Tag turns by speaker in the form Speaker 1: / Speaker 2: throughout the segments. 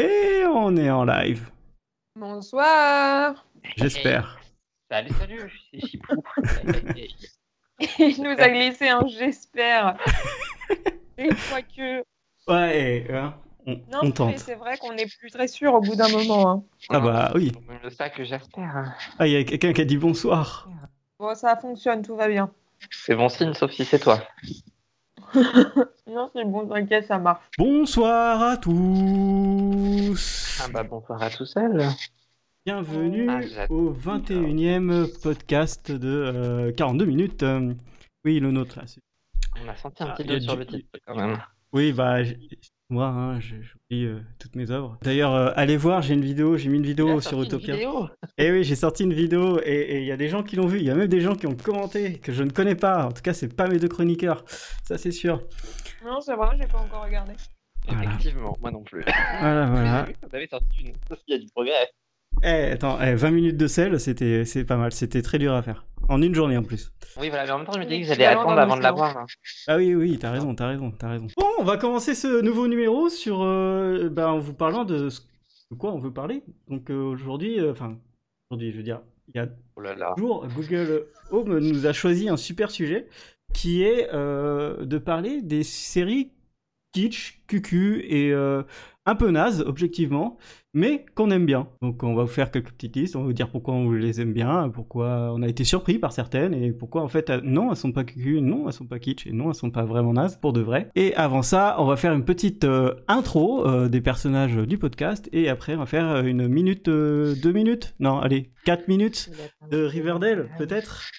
Speaker 1: Et on est en live.
Speaker 2: Bonsoir.
Speaker 1: J'espère.
Speaker 3: Salut, salut, c'est Chipou.
Speaker 2: Il nous a glissé un j'espère. Une fois que.
Speaker 1: Ouais, hein, on,
Speaker 2: Non,
Speaker 1: on
Speaker 2: mais
Speaker 1: tente.
Speaker 2: c'est vrai qu'on n'est plus très sûr au bout d'un moment. hein.
Speaker 1: Ah bah oui.
Speaker 3: C'est ça que j'espère.
Speaker 1: Ah, il y a quelqu'un qui a dit bonsoir.
Speaker 2: Bon, ça fonctionne, tout va bien.
Speaker 3: C'est bon signe, sauf si c'est toi.
Speaker 2: Non, c'est bon, t'inquiète, ça marche.
Speaker 1: Bonsoir à tous.
Speaker 3: Ah bah bonsoir à tout seul.
Speaker 1: Bienvenue
Speaker 3: Ah,
Speaker 1: au 21e podcast de euh, 42 minutes. Euh, oui, le nôtre là.
Speaker 3: On a senti un
Speaker 1: Ah,
Speaker 3: petit
Speaker 1: il y a
Speaker 3: doute sur
Speaker 1: du-
Speaker 3: le titre quand même.
Speaker 1: Oui, bah, j'ai- moi, hein, j'ai- j'oublie euh, toutes mes œuvres. D'ailleurs, euh, allez voir, j'ai une vidéo, j'ai mis une vidéo
Speaker 3: a
Speaker 1: sur
Speaker 3: sorti une
Speaker 1: Utopia.
Speaker 3: vidéo.
Speaker 1: Et oui, j'ai sorti une vidéo et il y a des gens qui l'ont vu. Il y a même des gens qui ont commenté que je ne connais pas. En tout cas, c'est pas mes deux chroniqueurs. Ça, c'est sûr.
Speaker 2: Non, c'est vrai, j'ai pas encore regardé.
Speaker 1: Voilà.
Speaker 3: Effectivement, moi non plus.
Speaker 1: Voilà, voilà.
Speaker 3: Vous avez sorti une. Il y a du progrès.
Speaker 1: Eh, attends, eh, 20 minutes de sel, c'était, c'est pas mal. C'était très dur à faire. En une journée en plus.
Speaker 3: Oui, voilà, mais en même temps, je me dis que j'allais attendre avant de la voir. hein.
Speaker 1: Ah oui, oui, t'as raison, t'as raison, t'as raison. Bon, on va commencer ce nouveau numéro sur, euh, bah, en vous parlant de, ce- de quoi on veut parler. Donc euh, aujourd'hui, euh, enfin, aujourd'hui, je veux dire, il y a
Speaker 3: Oh là là.
Speaker 1: jour, Google Home nous a choisi un super sujet qui est euh, de parler des séries kitsch, cucu et euh, un peu naze, objectivement, mais qu'on aime bien. Donc on va vous faire quelques petites listes, on va vous dire pourquoi on les aime bien, pourquoi on a été surpris par certaines et pourquoi en fait, euh, non, elles sont pas cucu, non, elles sont pas kitsch et non, elles sont pas vraiment nazes pour de vrai. Et avant ça, on va faire une petite euh, intro euh, des personnages du podcast et après on va faire une minute, euh, deux minutes, non, allez, quatre minutes? De Riverdale, peut-être?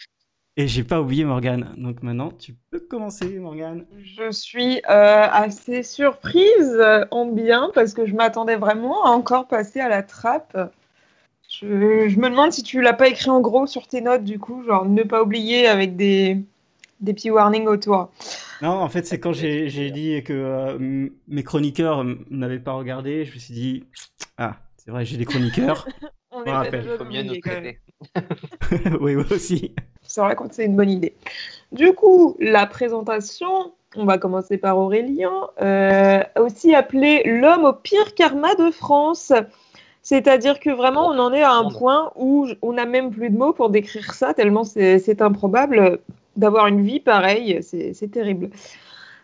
Speaker 1: Et j'ai pas oublié Morgane. Donc maintenant, tu peux commencer, Morgane.
Speaker 2: Je suis euh, assez surprise euh, en bien parce que je m'attendais vraiment à encore passer à la trappe. Je, je me demande si tu l'as pas écrit en gros sur tes notes, du coup, genre ne pas oublier avec des, des petits warnings autour.
Speaker 1: Non, en fait, c'est quand j'ai dit que euh, mes chroniqueurs n'avaient pas regardé, je me suis dit, ah, c'est vrai, j'ai des chroniqueurs.
Speaker 2: On
Speaker 1: me rappelle,
Speaker 2: peut-être
Speaker 3: Il faut mieux nous traiter.
Speaker 1: Oui, moi aussi.
Speaker 2: C'est vrai que c'est une bonne idée. Du coup, la présentation, on va commencer par Aurélien, euh, aussi appelé l'homme au pire karma de France. C'est-à-dire que vraiment, on en est à un point où on n'a même plus de mots pour décrire ça, tellement c'est improbable d'avoir une vie pareille. C'est c'est terrible.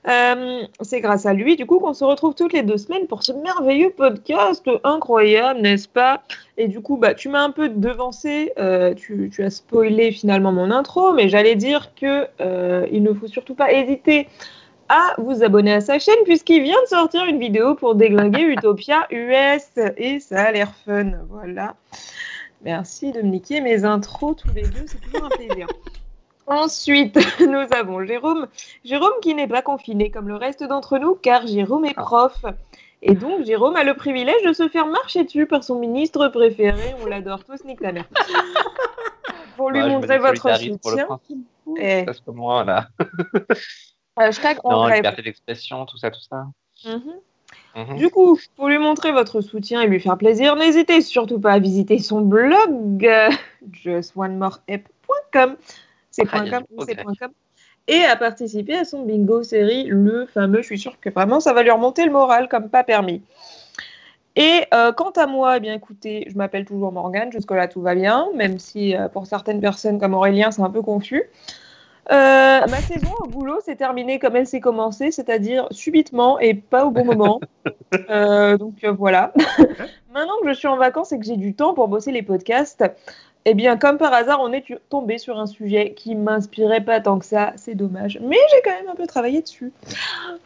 Speaker 2: Euh, c'est grâce à lui, du coup, qu'on se retrouve toutes les deux semaines pour ce merveilleux podcast incroyable, n'est-ce pas? Et du coup, bah, tu m'as un peu devancé, euh, tu, tu as spoilé finalement mon intro, mais j'allais dire que euh, il ne faut surtout pas hésiter à vous abonner à sa chaîne puisqu'il vient de sortir une vidéo pour déglinguer Utopia US et ça a l'air fun. Voilà. Merci de me niquer mes intros tous les deux, c'est toujours un plaisir. Ensuite, nous avons Jérôme. Jérôme qui n'est pas confiné comme le reste d'entre nous car Jérôme est prof. Et donc, Jérôme a le privilège de se faire marcher dessus par son ministre préféré. On l'adore tous, nique ta mère. Pour lui
Speaker 3: Ouais,
Speaker 2: montrer votre soutien.
Speaker 3: principe.
Speaker 2: Eh,
Speaker 3: Parce que moi, là.
Speaker 2: hashtag en
Speaker 3: Non, liberté d'expression, tout ça, tout ça.
Speaker 2: Mhm.
Speaker 3: Mhm.
Speaker 2: Du coup, pour lui montrer votre soutien et lui faire plaisir, n'hésitez surtout pas à visiter son blog euh, justonemoreapp.com. Et à participer à son bingo série, le fameux. Je suis sûre que vraiment ça va lui remonter le moral comme pas permis. Et euh, quant à moi, eh bien écoutez, je m'appelle toujours Morgane, jusque-là tout va bien, même si euh, pour certaines personnes comme Aurélien, c'est un peu confus. Euh, ma saison au boulot s'est terminée comme elle s'est commencée, c'est-à-dire subitement et pas au bon moment. Donc voilà. Maintenant que je suis en vacances et que j'ai du temps pour bosser les podcasts, eh bien comme par hasard, on est tombé sur un sujet qui m'inspirait pas tant que ça. C'est dommage, mais j'ai quand même un peu travaillé dessus.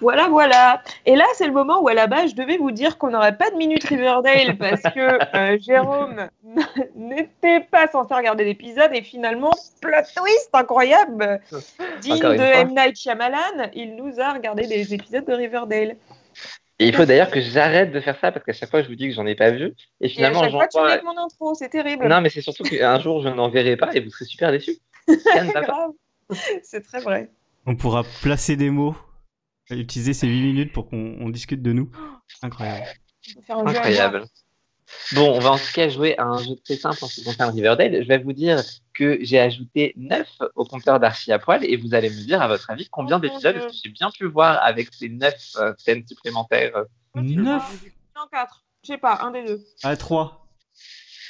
Speaker 2: Voilà, voilà. Et là, c'est le moment où à la base, je devais vous dire qu'on n'aurait pas de minute Riverdale parce que euh, Jérôme n'était pas censé regarder l'épisode et finalement, plot twist incroyable, digne de
Speaker 3: fois.
Speaker 2: M. Night Shyamalan, il nous a regardé des épisodes de Riverdale.
Speaker 3: Et il faut d'ailleurs que j'arrête de faire ça parce qu'à chaque fois, je vous dis que j'en ai pas vu. Et
Speaker 2: Et à
Speaker 3: finalement,
Speaker 2: chaque
Speaker 3: j'en
Speaker 2: fois, tu
Speaker 3: vois.
Speaker 2: mets mon intro, c'est terrible.
Speaker 3: Non, mais c'est surtout qu'un jour, je n'en verrai pas et vous serez super déçus.
Speaker 2: c'est très vrai.
Speaker 1: On pourra placer des mots, utiliser ces 8 minutes pour qu'on on discute de nous. Incroyable.
Speaker 2: On peut faire un jeu à
Speaker 3: Incroyable. Bon, on va en tout cas jouer à un jeu très simple en ce qui concerne Riverdale. Je vais vous dire que j'ai ajouté 9 au compteur d'Archie à poil et vous allez me dire, à votre avis, combien
Speaker 2: Oh
Speaker 3: d'épisodes est-ce que j'ai bien pu voir avec ces 9 scènes supplémentaires
Speaker 2: voir.
Speaker 1: Neuf
Speaker 2: Non, 4. Je sais pas, un des deux.
Speaker 1: À 3.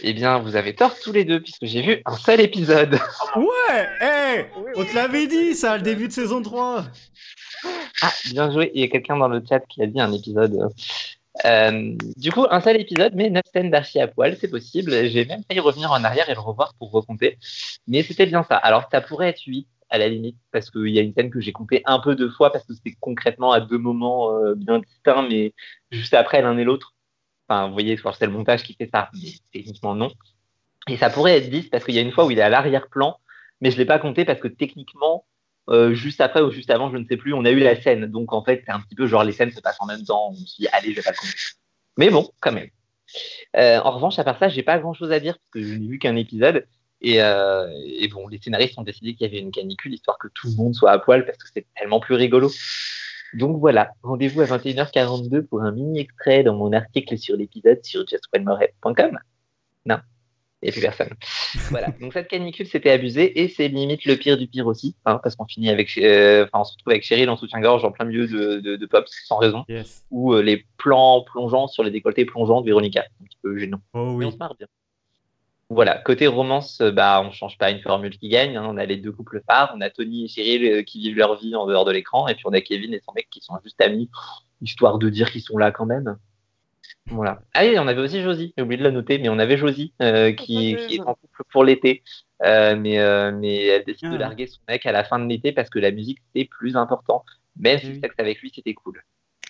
Speaker 3: Eh bien, vous avez tort tous les deux, puisque j'ai vu un seul épisode.
Speaker 1: Ouais Eh On te l'avait dit, ça, le début de saison 3
Speaker 3: Ah, bien joué. Il y a quelqu'un dans le chat qui a dit un épisode. Euh, du coup, un seul épisode, mais 9 scènes d'archi à poil, c'est possible. J'ai même failli revenir en arrière et le revoir pour recompter. Mais c'était bien ça. Alors, ça pourrait être 8 à la limite, parce qu'il y a une scène que j'ai comptée un peu deux fois, parce que c'était concrètement à deux moments euh, bien distincts, mais juste après l'un et l'autre. Enfin, vous voyez, c'est le montage qui fait ça, mais techniquement non. Et ça pourrait être 10 parce qu'il y a une fois où il est à l'arrière-plan, mais je ne l'ai pas compté parce que techniquement, euh, juste après ou juste avant, je ne sais plus, on a eu la scène. Donc en fait, c'est un petit peu genre les scènes se passent en même temps. On se dit, allez, je vais pas. Mais bon, quand même. Euh, en revanche, à part ça, j'ai pas grand chose à dire parce que je n'ai vu qu'un épisode. Et, euh, et, bon, les scénaristes ont décidé qu'il y avait une canicule histoire que tout le monde soit à poil parce que c'est tellement plus rigolo. Donc voilà, rendez-vous à 21h42 pour un mini extrait dans mon article sur l'épisode sur justonemorehead.com. Non, il n'y a plus personne. voilà, donc cette canicule c'était abusé et c'est limite le pire du pire aussi, hein, parce qu'on finit avec, euh, enfin on se retrouve avec Cheryl en soutien-gorge en plein milieu de, de, de Pops sans raison,
Speaker 1: Yes.
Speaker 3: ou euh, les plans plongeants sur les décolletés plongeants de Véronica, un petit peu gênant.
Speaker 1: Oh
Speaker 3: Mais on
Speaker 1: oui.
Speaker 3: se marre bien. Voilà, côté romance, euh, bah, on change pas une formule qui gagne. hein. On a les deux couples phares. On a Tony et euh, qui vivent leur vie en dehors de l'écran. Et puis on a Kevin et son mec qui sont juste amis, histoire de dire qu'ils sont là quand même. Voilà. Ah oui, on avait aussi Josie. J'ai oublié de la noter, mais on avait Josie euh, qui, qui est en couple pour l'été. Euh, mais, euh, mais elle décide de
Speaker 1: Ah.
Speaker 3: larguer son mec à la fin de l'été parce que la musique c'est plus important. Même si
Speaker 1: Oui.
Speaker 3: le sexe avec lui c'était cool.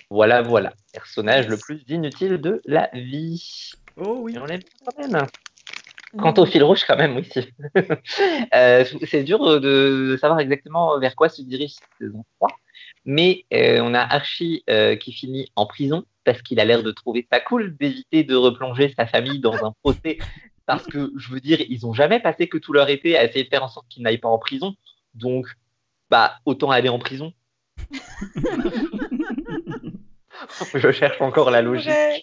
Speaker 3: Voilà, voilà. Personnage le plus inutile de la vie.
Speaker 1: Oh oui.
Speaker 3: Et on l'aime quand même. Quant au fil rouge, quand même, oui. si. Euh, c'est dur de, de savoir exactement vers quoi se dirige cette saison 3. Mais euh, on a Archie euh, qui finit en prison parce qu'il a l'air de trouver ça cool d'éviter de replonger sa famille dans un procès. Parce que, je veux dire, ils ont jamais passé que tout leur été à essayer de faire en sorte qu'ils n'aillent pas en prison. Donc, bah, autant aller en prison. je cherche encore la logique.
Speaker 2: Ouais.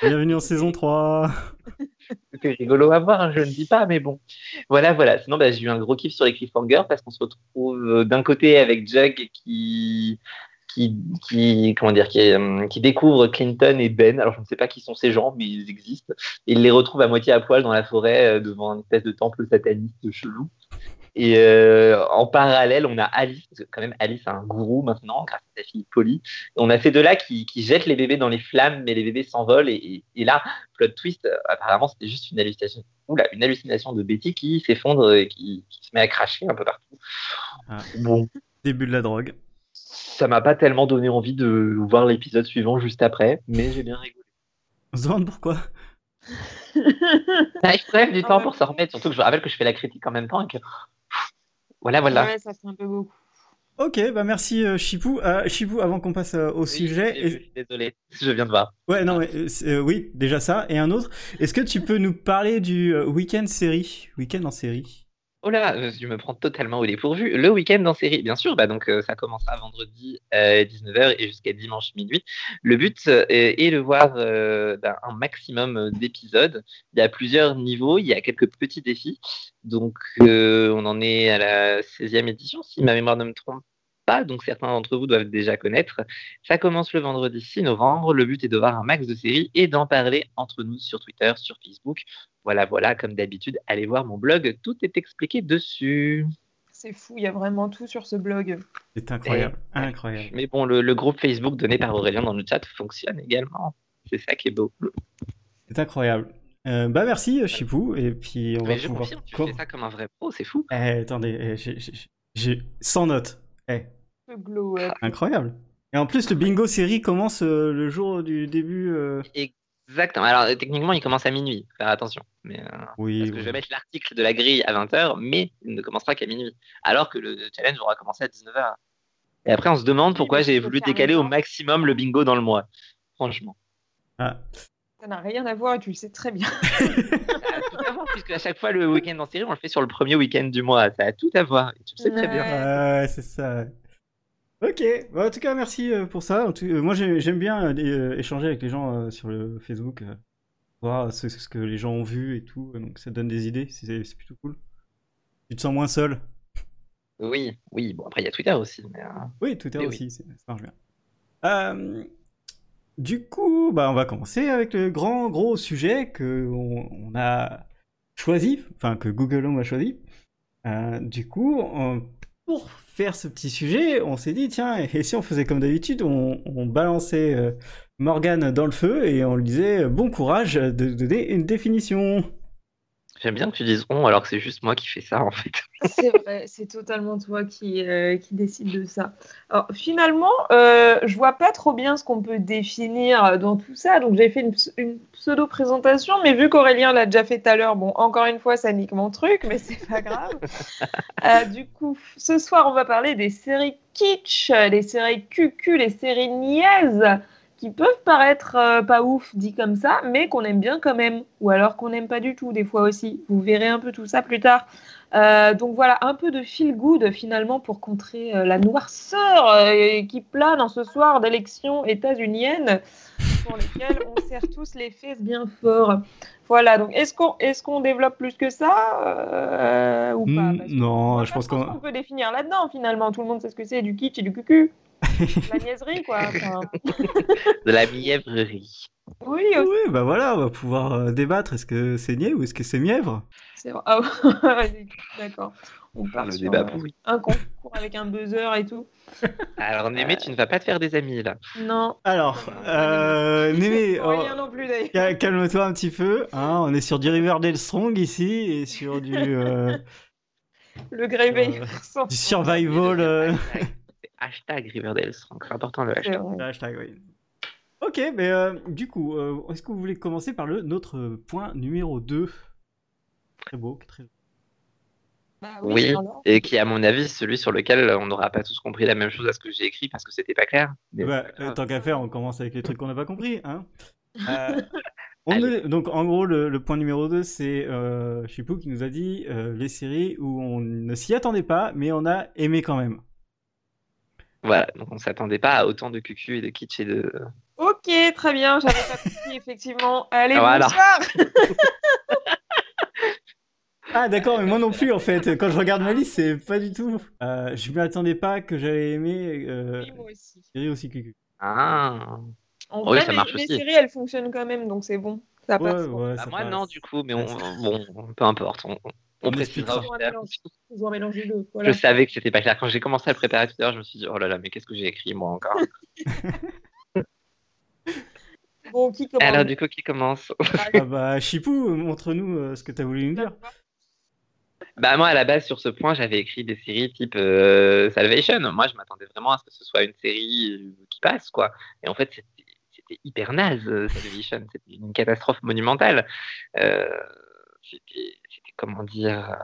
Speaker 1: Bienvenue en saison 3.
Speaker 3: C'était rigolo à voir, hein, je ne dis pas, mais bon. Voilà, voilà. Sinon, bah, j'ai eu un gros kiff sur les cliffhangers parce qu'on se retrouve euh, d'un côté avec Jug qui, qui, comment dire, euh, qui découvre Clinton et Ben. Alors, je ne sais pas qui sont ces gens, mais ils existent. Et il les retrouve à moitié à poil dans la forêt euh, devant une espèce de temple sataniste chelou. Et euh, en parallèle, on a Alice, parce que quand même Alice a un gourou maintenant, grâce à sa fille Polly. On a ces deux-là qui, qui jettent les bébés dans les flammes, mais les bébés s'envolent. Et, et, et là, plot twist, euh, apparemment c'était juste une hallucination, oula, une hallucination de Betty qui s'effondre et qui, qui se met à cracher un peu partout.
Speaker 1: Ah.
Speaker 3: Bon,
Speaker 1: Début de la drogue.
Speaker 3: ça m'a pas tellement donné envie de voir l'épisode suivant juste après, mais j'ai bien rigolé.
Speaker 1: On se demande pourquoi.
Speaker 3: Ça arrive quand même du
Speaker 2: Ah
Speaker 3: temps pour se remettre, surtout que je rappelle que je fais la critique en même temps et que voilà, voilà.
Speaker 2: Ouais, ça fait un peu beaucoup.
Speaker 1: Ok, bah merci euh, Chipou. Euh, Chipou, avant qu'on passe euh, au
Speaker 3: Oui,
Speaker 1: sujet.
Speaker 3: je suis Désolé, je viens de voir.
Speaker 1: Ouais, non, mais euh, oui, déjà ça. Et un autre. Est-ce que tu peux nous parler du week-end série? Week-end en série?
Speaker 3: Oh là, euh, je me prends totalement au dépourvu. Le week-end en série, bien sûr, bah donc euh, ça commencera vendredi euh, 19h et jusqu'à dimanche minuit. Le but euh, est de voir euh, ben, un maximum d'épisodes. Il y a plusieurs niveaux, il y a quelques petits défis. Donc euh, on en est à la 16e édition, si ma mémoire ne me trompe pas, donc certains d'entre vous doivent déjà connaître. Ça commence le vendredi 6 novembre. Le but est de voir un max de séries et d'en parler entre nous sur Twitter, sur Facebook. Voilà, voilà, comme d'habitude, allez voir mon blog, tout est expliqué dessus.
Speaker 2: C'est fou, il y a vraiment tout sur ce blog.
Speaker 1: C'est incroyable.
Speaker 3: Eh, ouais.
Speaker 1: Incroyable.
Speaker 3: Mais bon, le, le groupe Facebook donné par Aurélien dans le chat fonctionne également. C'est ça qui est beau.
Speaker 1: C'est incroyable. Euh, bah merci euh, Chipou. Et puis on
Speaker 3: Mais
Speaker 1: va
Speaker 3: je
Speaker 1: pouvoir.
Speaker 3: confirme, tu
Speaker 1: com-
Speaker 3: fais ça comme un vrai pro, c'est fou.
Speaker 1: Eh, attendez, eh, j'ai 100 notes. Eh,
Speaker 2: Le glow up.
Speaker 1: incroyable. Et en plus, le bingo série commence euh, le jour du début. euh,
Speaker 3: Exactement. Alors, techniquement, il commence à minuit. Faire attention. Mais, euh,
Speaker 1: Oui.
Speaker 3: parce que
Speaker 1: oui.
Speaker 3: je vais mettre l'article de la grille à 20h, mais il ne commencera qu'à minuit. Alors que le challenge aura commencé à 19h. Et après, on se demande pourquoi j'ai voulu décaler au
Speaker 2: longtemps.
Speaker 3: maximum le bingo dans le mois. Franchement.
Speaker 1: Ah.
Speaker 2: Ça n'a rien à voir et tu le sais très bien.
Speaker 3: Ça a tout à voir, puisque à chaque fois, le week-end en série, on le fait sur le premier week-end du mois. Ça a tout à voir. Et tu le sais très bien.
Speaker 2: Ouais.
Speaker 1: C'est ça. Ok, Bah, en tout cas, merci euh, pour ça. En tout- euh, moi, j'ai- j'aime bien euh, échanger avec les gens sur le Facebook, voir ce, que les gens ont vu et tout. Donc, ça donne des idées, c'est plutôt cool. Tu te sens moins seul.
Speaker 3: Oui, oui. Bon, après, il y a Twitter aussi. Mais,
Speaker 1: Oui, Twitter aussi, ça marche bien. Euh, du coup, bah, on va commencer avec le grand gros sujet que on, a choisi, enfin que Google Home a choisi. Euh, du coup, pour faire ce petit sujet, on s'est dit tiens, et si on faisait comme d'habitude, on, on balançait euh, Morgane dans le feu et on lui disait bon courage de donner une définition.
Speaker 3: J'aime bien que tu dises on alors que c'est juste moi qui fais ça en fait.
Speaker 2: C'est vrai, c'est totalement toi qui, euh, qui décide de ça. Alors finalement, euh, je vois pas trop bien ce qu'on peut définir dans tout ça, donc j'ai fait une, ps- une pseudo-présentation, mais vu qu'Aurélien l'a déjà fait tout à l'heure, bon, encore une fois, ça nique mon truc, mais c'est pas grave. Euh, du coup, ce soir, on va parler des séries kitsch, les séries cucu, les séries niaises, qui peuvent paraître euh, pas ouf dit comme ça, mais qu'on aime bien quand même, ou alors qu'on n'aime pas du tout des fois aussi. Vous verrez un peu tout ça plus tard. Euh, donc voilà, un peu de feel good finalement pour contrer euh, la noirceur qui plane en ce soir d'élections états-uniennes pour lesquelles on serre tous les fesses bien fort. Voilà, donc est-ce qu'on est qu'on développe plus que ça euh, ou pas?
Speaker 1: Hmm,
Speaker 2: Parce
Speaker 1: non, je pense qu'on-
Speaker 2: peut définir là-dedans finalement. Tout le monde sait ce que c'est du kitsch et du cucu. la niaiserie quoi. Enfin,
Speaker 3: De la mièvrerie.
Speaker 2: oui, aussi,
Speaker 1: Oui, bah voilà, on va pouvoir euh, débattre. Est-ce que c'est niais ou est-ce que c'est mièvre?
Speaker 2: C'est vrai. Ah, D'accord. On part
Speaker 3: Le
Speaker 2: sur
Speaker 3: débat
Speaker 2: euh,
Speaker 3: pourri.
Speaker 2: un concours avec un buzzer et tout.
Speaker 3: Alors Némé, tu ne vas pas te faire des amis là.
Speaker 2: Non.
Speaker 1: Alors, euh, Némé, oh,
Speaker 2: Aurélien non plus d'ailleurs.
Speaker 1: cal- calme-toi un petit peu. Hein, on est sur du Riverdale Strong ici et sur du, euh,
Speaker 2: Le grévé.
Speaker 1: Euh, du survival. euh,
Speaker 3: hashtag Riverdale Strong, c'est important le hashtag.
Speaker 1: hashtag, oui. Ok, mais euh, du coup, euh, est-ce que vous voulez commencer par le notre point numéro 2 Très beau, très
Speaker 2: Bah
Speaker 3: Oui, et qui à mon avis celui sur lequel on n'aura pas tous compris la même chose à ce que j'ai écrit parce que c'était pas clair. Mais
Speaker 1: Bah, euh, tant qu'à faire, on commence avec les trucs qu'on n'a pas compris. Hein Euh, on est- donc, en gros, le, le point numéro 2, c'est euh, Chipou qui nous a dit euh, les séries où on ne s'y attendait pas, mais on a aimé quand même.
Speaker 3: Voilà, donc on s'attendait pas à autant de cucu et de kitsch et de.
Speaker 2: Ok, très bien, j'avais pas compris effectivement. Allez,
Speaker 3: Voilà.
Speaker 2: bonsoir.
Speaker 1: Ah, d'accord, mais moi non plus, en fait. Quand je regarde ma liste, c'est pas du tout. Euh, je m'y attendais pas que j'allais aimer euh,
Speaker 2: Oui, moi aussi.
Speaker 1: série aussi cucu.
Speaker 3: Ah.
Speaker 2: En
Speaker 3: Oui,
Speaker 2: vrai,
Speaker 3: ça
Speaker 2: les,
Speaker 3: marche
Speaker 2: les
Speaker 3: aussi.
Speaker 2: séries, elles fonctionnent quand même, donc c'est bon. Ça
Speaker 1: Ouais,
Speaker 2: passe.
Speaker 1: ouais,
Speaker 3: Bah,
Speaker 1: ça
Speaker 3: moi
Speaker 1: passe.
Speaker 3: non du coup, mais on, bon, peu importe, on, on
Speaker 1: On
Speaker 3: précisera.
Speaker 2: Toujours mélanger deux.
Speaker 3: Je savais que c'était pas clair. Quand j'ai commencé à le préparer tout à l'heure, je me suis dit oh là là, mais qu'est-ce que j'ai écrit moi encore?
Speaker 2: Bon, qui commence?
Speaker 3: Alors du coup, qui commence?
Speaker 1: Ah bah, Chipou, montre-nous euh, ce que t'as voulu nous dire.
Speaker 3: Bah moi à la base sur ce point j'avais écrit des séries type euh, Salvation. Moi je m'attendais vraiment à ce que ce soit une série euh, qui passe quoi. Et en fait c'était hyper naze euh, Salvation. C'était une catastrophe monumentale. C'était comment dire.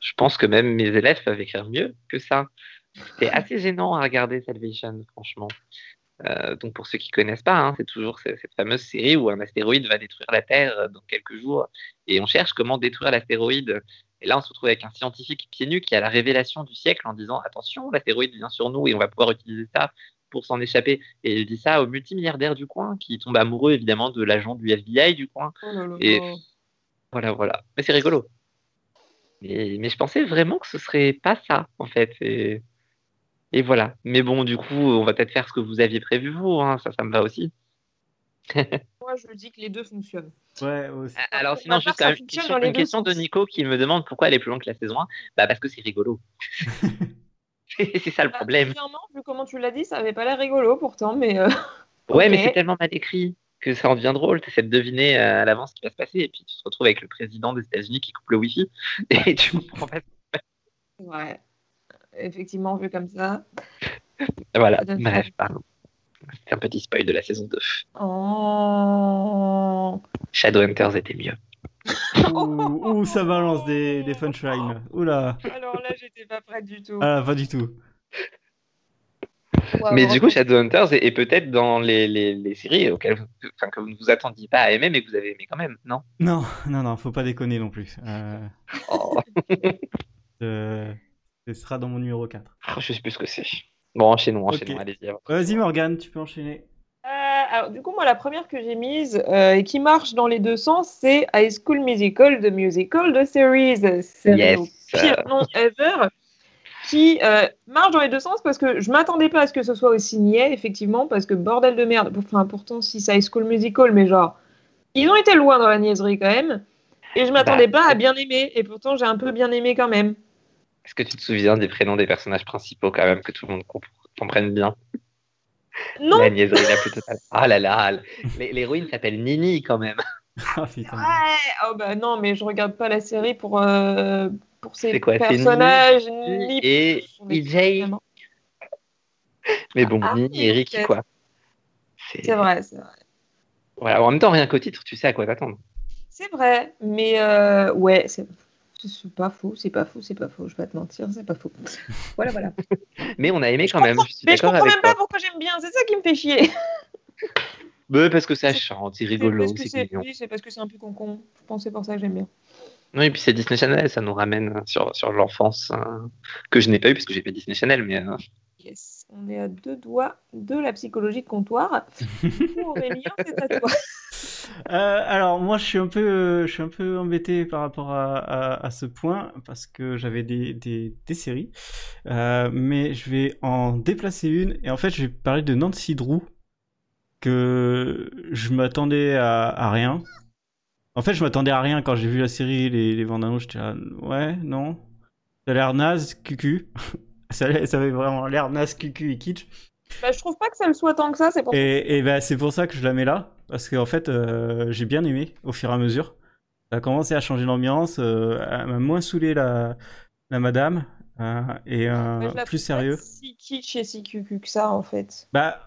Speaker 3: je pense que même mes élèves peuvent écrire mieux que ça. C'était assez gênant à regarder Salvation franchement. Donc pour ceux qui connaissent pas, hein, c'est toujours ce- cette fameuse série où un astéroïde va détruire la Terre dans quelques jours et on cherche comment détruire l'astéroïde. Et là, on se retrouve avec un scientifique pieds nus qui a la révélation du siècle en disant attention, l'astéroïde vient sur nous et on va pouvoir utiliser ça pour s'en échapper. Et il dit ça au multimilliardaire du coin qui tombe amoureux évidemment de l'agent du FBI du coin.
Speaker 2: Oh là là.
Speaker 3: Et voilà, voilà. Mais c'est rigolo. Mais, mais je pensais vraiment que ce serait pas ça en fait. Et, et voilà. Mais bon, du coup, on va peut-être faire ce que vous aviez prévu vous. hein. Ça, ça me va aussi.
Speaker 2: Moi, je dis que les deux fonctionnent.
Speaker 1: Ouais, aussi.
Speaker 3: Alors sinon,
Speaker 2: part,
Speaker 3: juste
Speaker 2: ça
Speaker 3: quand même, une question, une question de. Nico qui me demande pourquoi elle est plus longue que la saison 1. Bah parce que c'est rigolo. c'est ça le
Speaker 2: Bah,
Speaker 3: problème.
Speaker 2: Clairement, vu comment tu l'as dit, ça avait pas l'air rigolo pourtant, mais. euh,
Speaker 3: Ouais, mais c'est tellement mal écrit que ça en devient drôle. Tu essaies de deviner euh, à l'avance ce qui va se passer et puis tu te retrouves avec le président des États-Unis qui coupe le Wi-Fi et tu comprends pas.
Speaker 2: Ouais. Effectivement, vu comme ça.
Speaker 3: Voilà, bref, pardon. C'est un petit spoil de la saison 2.
Speaker 2: Oh.
Speaker 3: Shadowhunters était mieux.
Speaker 1: Ouh, ouh, ça balance des, des punchlines. Oula,
Speaker 2: Alors là, j'étais pas prête du tout.
Speaker 1: ah, pas du tout.
Speaker 2: Wow,
Speaker 3: mais du coup. Shadowhunters est, est peut-être dans les, les, les séries auxquelles vous, enfin, que vous ne vous attendiez pas à aimer, mais que vous avez aimé quand même, non?
Speaker 1: Non, non, non, faut pas déconner non plus. Euh,
Speaker 3: oh,
Speaker 1: euh, ce sera dans mon numéro 4.
Speaker 3: Je sais plus ce que c'est. Bon, enchaînons, enchaînons, allez-y.
Speaker 1: Vas-y. Morgane, tu peux enchaîner.
Speaker 2: Euh, alors, du coup, moi, la première que j'ai mise euh, et qui marche dans les deux sens, c'est High School Musical, The Musical, The Series. C'est
Speaker 3: Yes.
Speaker 2: le pire nom ever. qui euh, marche dans les deux sens parce que je m'attendais pas à ce que ce soit aussi niais, effectivement, parce que bordel de merde. Enfin, pourtant, si ça High School Musical, mais genre, ils ont été loin dans la niaiserie quand même. Et je m'attendais
Speaker 3: Bah,
Speaker 2: pas à bien aimer. Et pourtant, j'ai un peu bien aimé quand même.
Speaker 3: Est-ce que tu te souviens des prénoms des personnages principaux quand même que tout le monde comp- comprenne bien?
Speaker 2: Non,
Speaker 3: La niaiserie la plus totale. Ah là là, l'héroïne s'appelle Nini quand même.
Speaker 1: Ah, putain.
Speaker 2: ouais, oh bah non, mais je regarde pas la série pour, euh, pour ces
Speaker 3: C'est quoi,
Speaker 2: personnages. ni
Speaker 3: Et EJ.
Speaker 2: vraiment.
Speaker 3: Mais bon,
Speaker 2: Ah,
Speaker 3: Nini et Ricky quoi.
Speaker 2: C'est vrai, c'est vrai.
Speaker 3: Voilà, en même temps, rien qu'au titre, tu sais à quoi t'attendre.
Speaker 2: C'est vrai, mais euh, ouais, c'est c'est pas faux, c'est pas faux, c'est pas faux. Je vais pas te mentir, c'est pas faux. Voilà, voilà.
Speaker 3: Mais on a aimé quand
Speaker 2: Je
Speaker 3: même.
Speaker 2: comprends-
Speaker 3: Je suis
Speaker 2: mais je comprends
Speaker 3: avec
Speaker 2: même pas
Speaker 3: toi.
Speaker 2: pourquoi j'aime bien. C'est ça qui me fait chier.
Speaker 3: Mais parce que ça
Speaker 2: C'est-
Speaker 3: chante, c'est rigolo, c'est mignon.
Speaker 2: parce que c'est un peu concon. Je pense que c'est pour ça que j'aime bien.
Speaker 3: Oui, et puis c'est Disney Channel, ça nous ramène sur, sur l'enfance hein, que je n'ai pas eu parce que j'ai fait Disney Channel, mais euh,
Speaker 2: Yes, on est à deux doigts de la psychologie de comptoir. Aurélien, c'est à toi.
Speaker 1: Euh, alors moi je suis un peu, je suis un peu embêté par rapport à, à, à ce point parce que j'avais des, des, des séries, Euh, mais je vais en déplacer une et en fait je vais parler de Nancy Drew que je m'attendais à, à rien. En fait je m'attendais à rien quand j'ai vu la série, les, les bandes j'étais là, ouais non, ça a l'air naze, cucu, ça, avait vraiment l'air naze, cucu et kitsch.
Speaker 2: Bah, je trouve pas que ça le soit tant que ça, c'est pour.
Speaker 1: Et, et ben, c'est pour ça que je la mets là, parce qu'en fait, euh, j'ai bien aimé au fur et à mesure. Ça a commencé à changer l'ambiance, euh, m'a moins saoulé la, la madame, euh, et plus sérieux.
Speaker 2: Si kitsch et si cucu que ça, en fait?
Speaker 1: Bah,